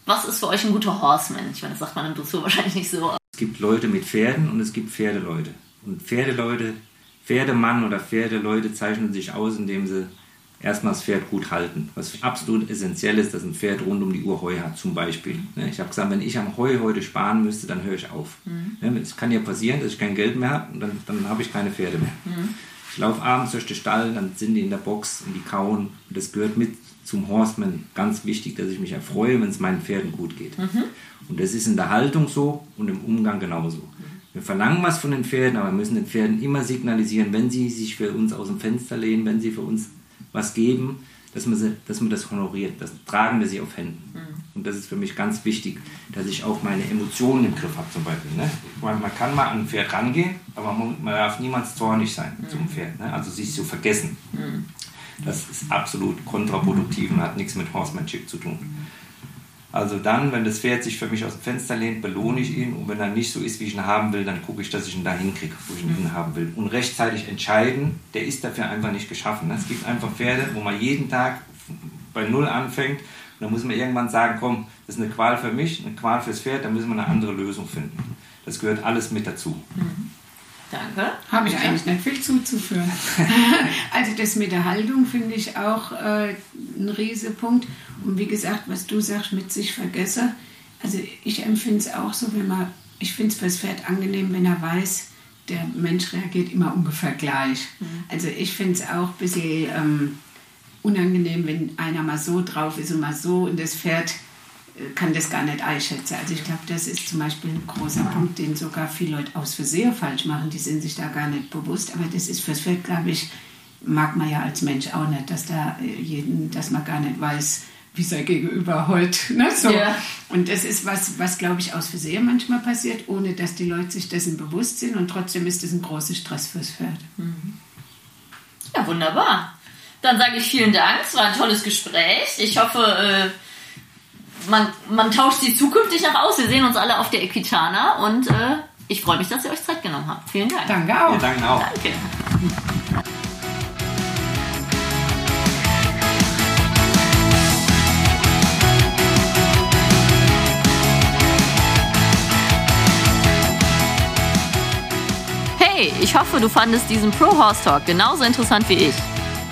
Was ist für euch ein guter Horseman? Ich meine, das sagt man im Dressur wahrscheinlich nicht so. Es gibt Leute mit Pferden und es gibt Pferdeleute. Und Pferdeleute, Pferdemann oder Pferdeleute zeichnen sich aus, indem sie erstmal das Pferd gut halten. Was absolut essentiell ist, dass ein Pferd rund um die Uhr Heu hat, zum Beispiel. Ne, Ich habe gesagt, wenn ich am Heu heute sparen müsste, dann höre ich auf. Ne, Es kann ja passieren, dass ich kein Geld mehr habe und dann, dann habe ich keine Pferde mehr. Ich laufe abends durch den Stall, dann sind die in der Box und die kauen. Und das gehört mit zum Horseman ganz wichtig, dass ich mich erfreue, wenn es meinen Pferden gut geht. Und das ist in der Haltung so und im Umgang genauso. Wir verlangen was von den Pferden, aber wir müssen den Pferden immer signalisieren, wenn sie sich für uns aus dem Fenster lehnen, wenn sie für uns was geben, dass man, sie, dass man das honoriert. Das tragen wir sie auf Händen. Und das ist für mich ganz wichtig, dass ich auch meine Emotionen im Griff habe zum Beispiel. Ne? Meine, man kann mal an ein Pferd rangehen, aber man, man darf niemals zornig sein zum Pferd. Ne? Also sich zu vergessen. Das ist absolut kontraproduktiv und hat nichts mit Horsemanship zu tun. Also dann, wenn das Pferd sich für mich aus dem Fenster lehnt, belohne ich ihn und wenn er nicht so ist, wie ich ihn haben will, dann gucke ich, dass ich ihn da hinkriege, wo ich ihn hin haben will. Und rechtzeitig entscheiden, der ist dafür einfach nicht geschaffen. Es gibt einfach Pferde, wo man jeden Tag bei Null anfängt und dann muss man irgendwann sagen, komm, das ist eine Qual für mich, eine Qual fürs Pferd, dann müssen wir eine andere Lösung finden. Das gehört alles mit dazu. Danke. Habe ich eigentlich nicht viel zuzuführen. also das mit der Haltung finde ich auch äh, ein Riesenpunkt. Und wie gesagt, was du sagst, mit sich vergessen. Also ich empfinde es auch so, wenn man, ich finde es fürs Pferd angenehm, wenn er weiß, der Mensch reagiert immer ungefähr gleich. Also ich finde es auch ein bisschen ähm, unangenehm, wenn einer mal so drauf ist und mal so und das Pferd kann das gar nicht einschätzen. Also ich glaube, das ist zum Beispiel ein großer Punkt, den sogar viele Leute aus Versehen falsch machen. Die sind sich da gar nicht bewusst. Aber das ist fürs Pferd, glaube ich, mag man ja als Mensch auch nicht, dass da äh, jeden, dass man gar nicht weiß, wie sein Gegenüber heute. Ne? So. Ja. Und das ist was, was glaube ich aus Versehen manchmal passiert, ohne dass die Leute sich dessen bewusst sind. Und trotzdem ist das ein großer Stress fürs Pferd. Ja, wunderbar. Dann sage ich vielen Dank. Es war ein tolles Gespräch. Ich hoffe, äh, man, man tauscht sie zukünftig noch aus. Wir sehen uns alle auf der Equitana und äh, ich freue mich, dass ihr euch Zeit genommen habt. Vielen Dank. Danke auch. Wir danken auch. Danke. Hey, ich hoffe, du fandest diesen Pro Horse Talk genauso interessant wie ich.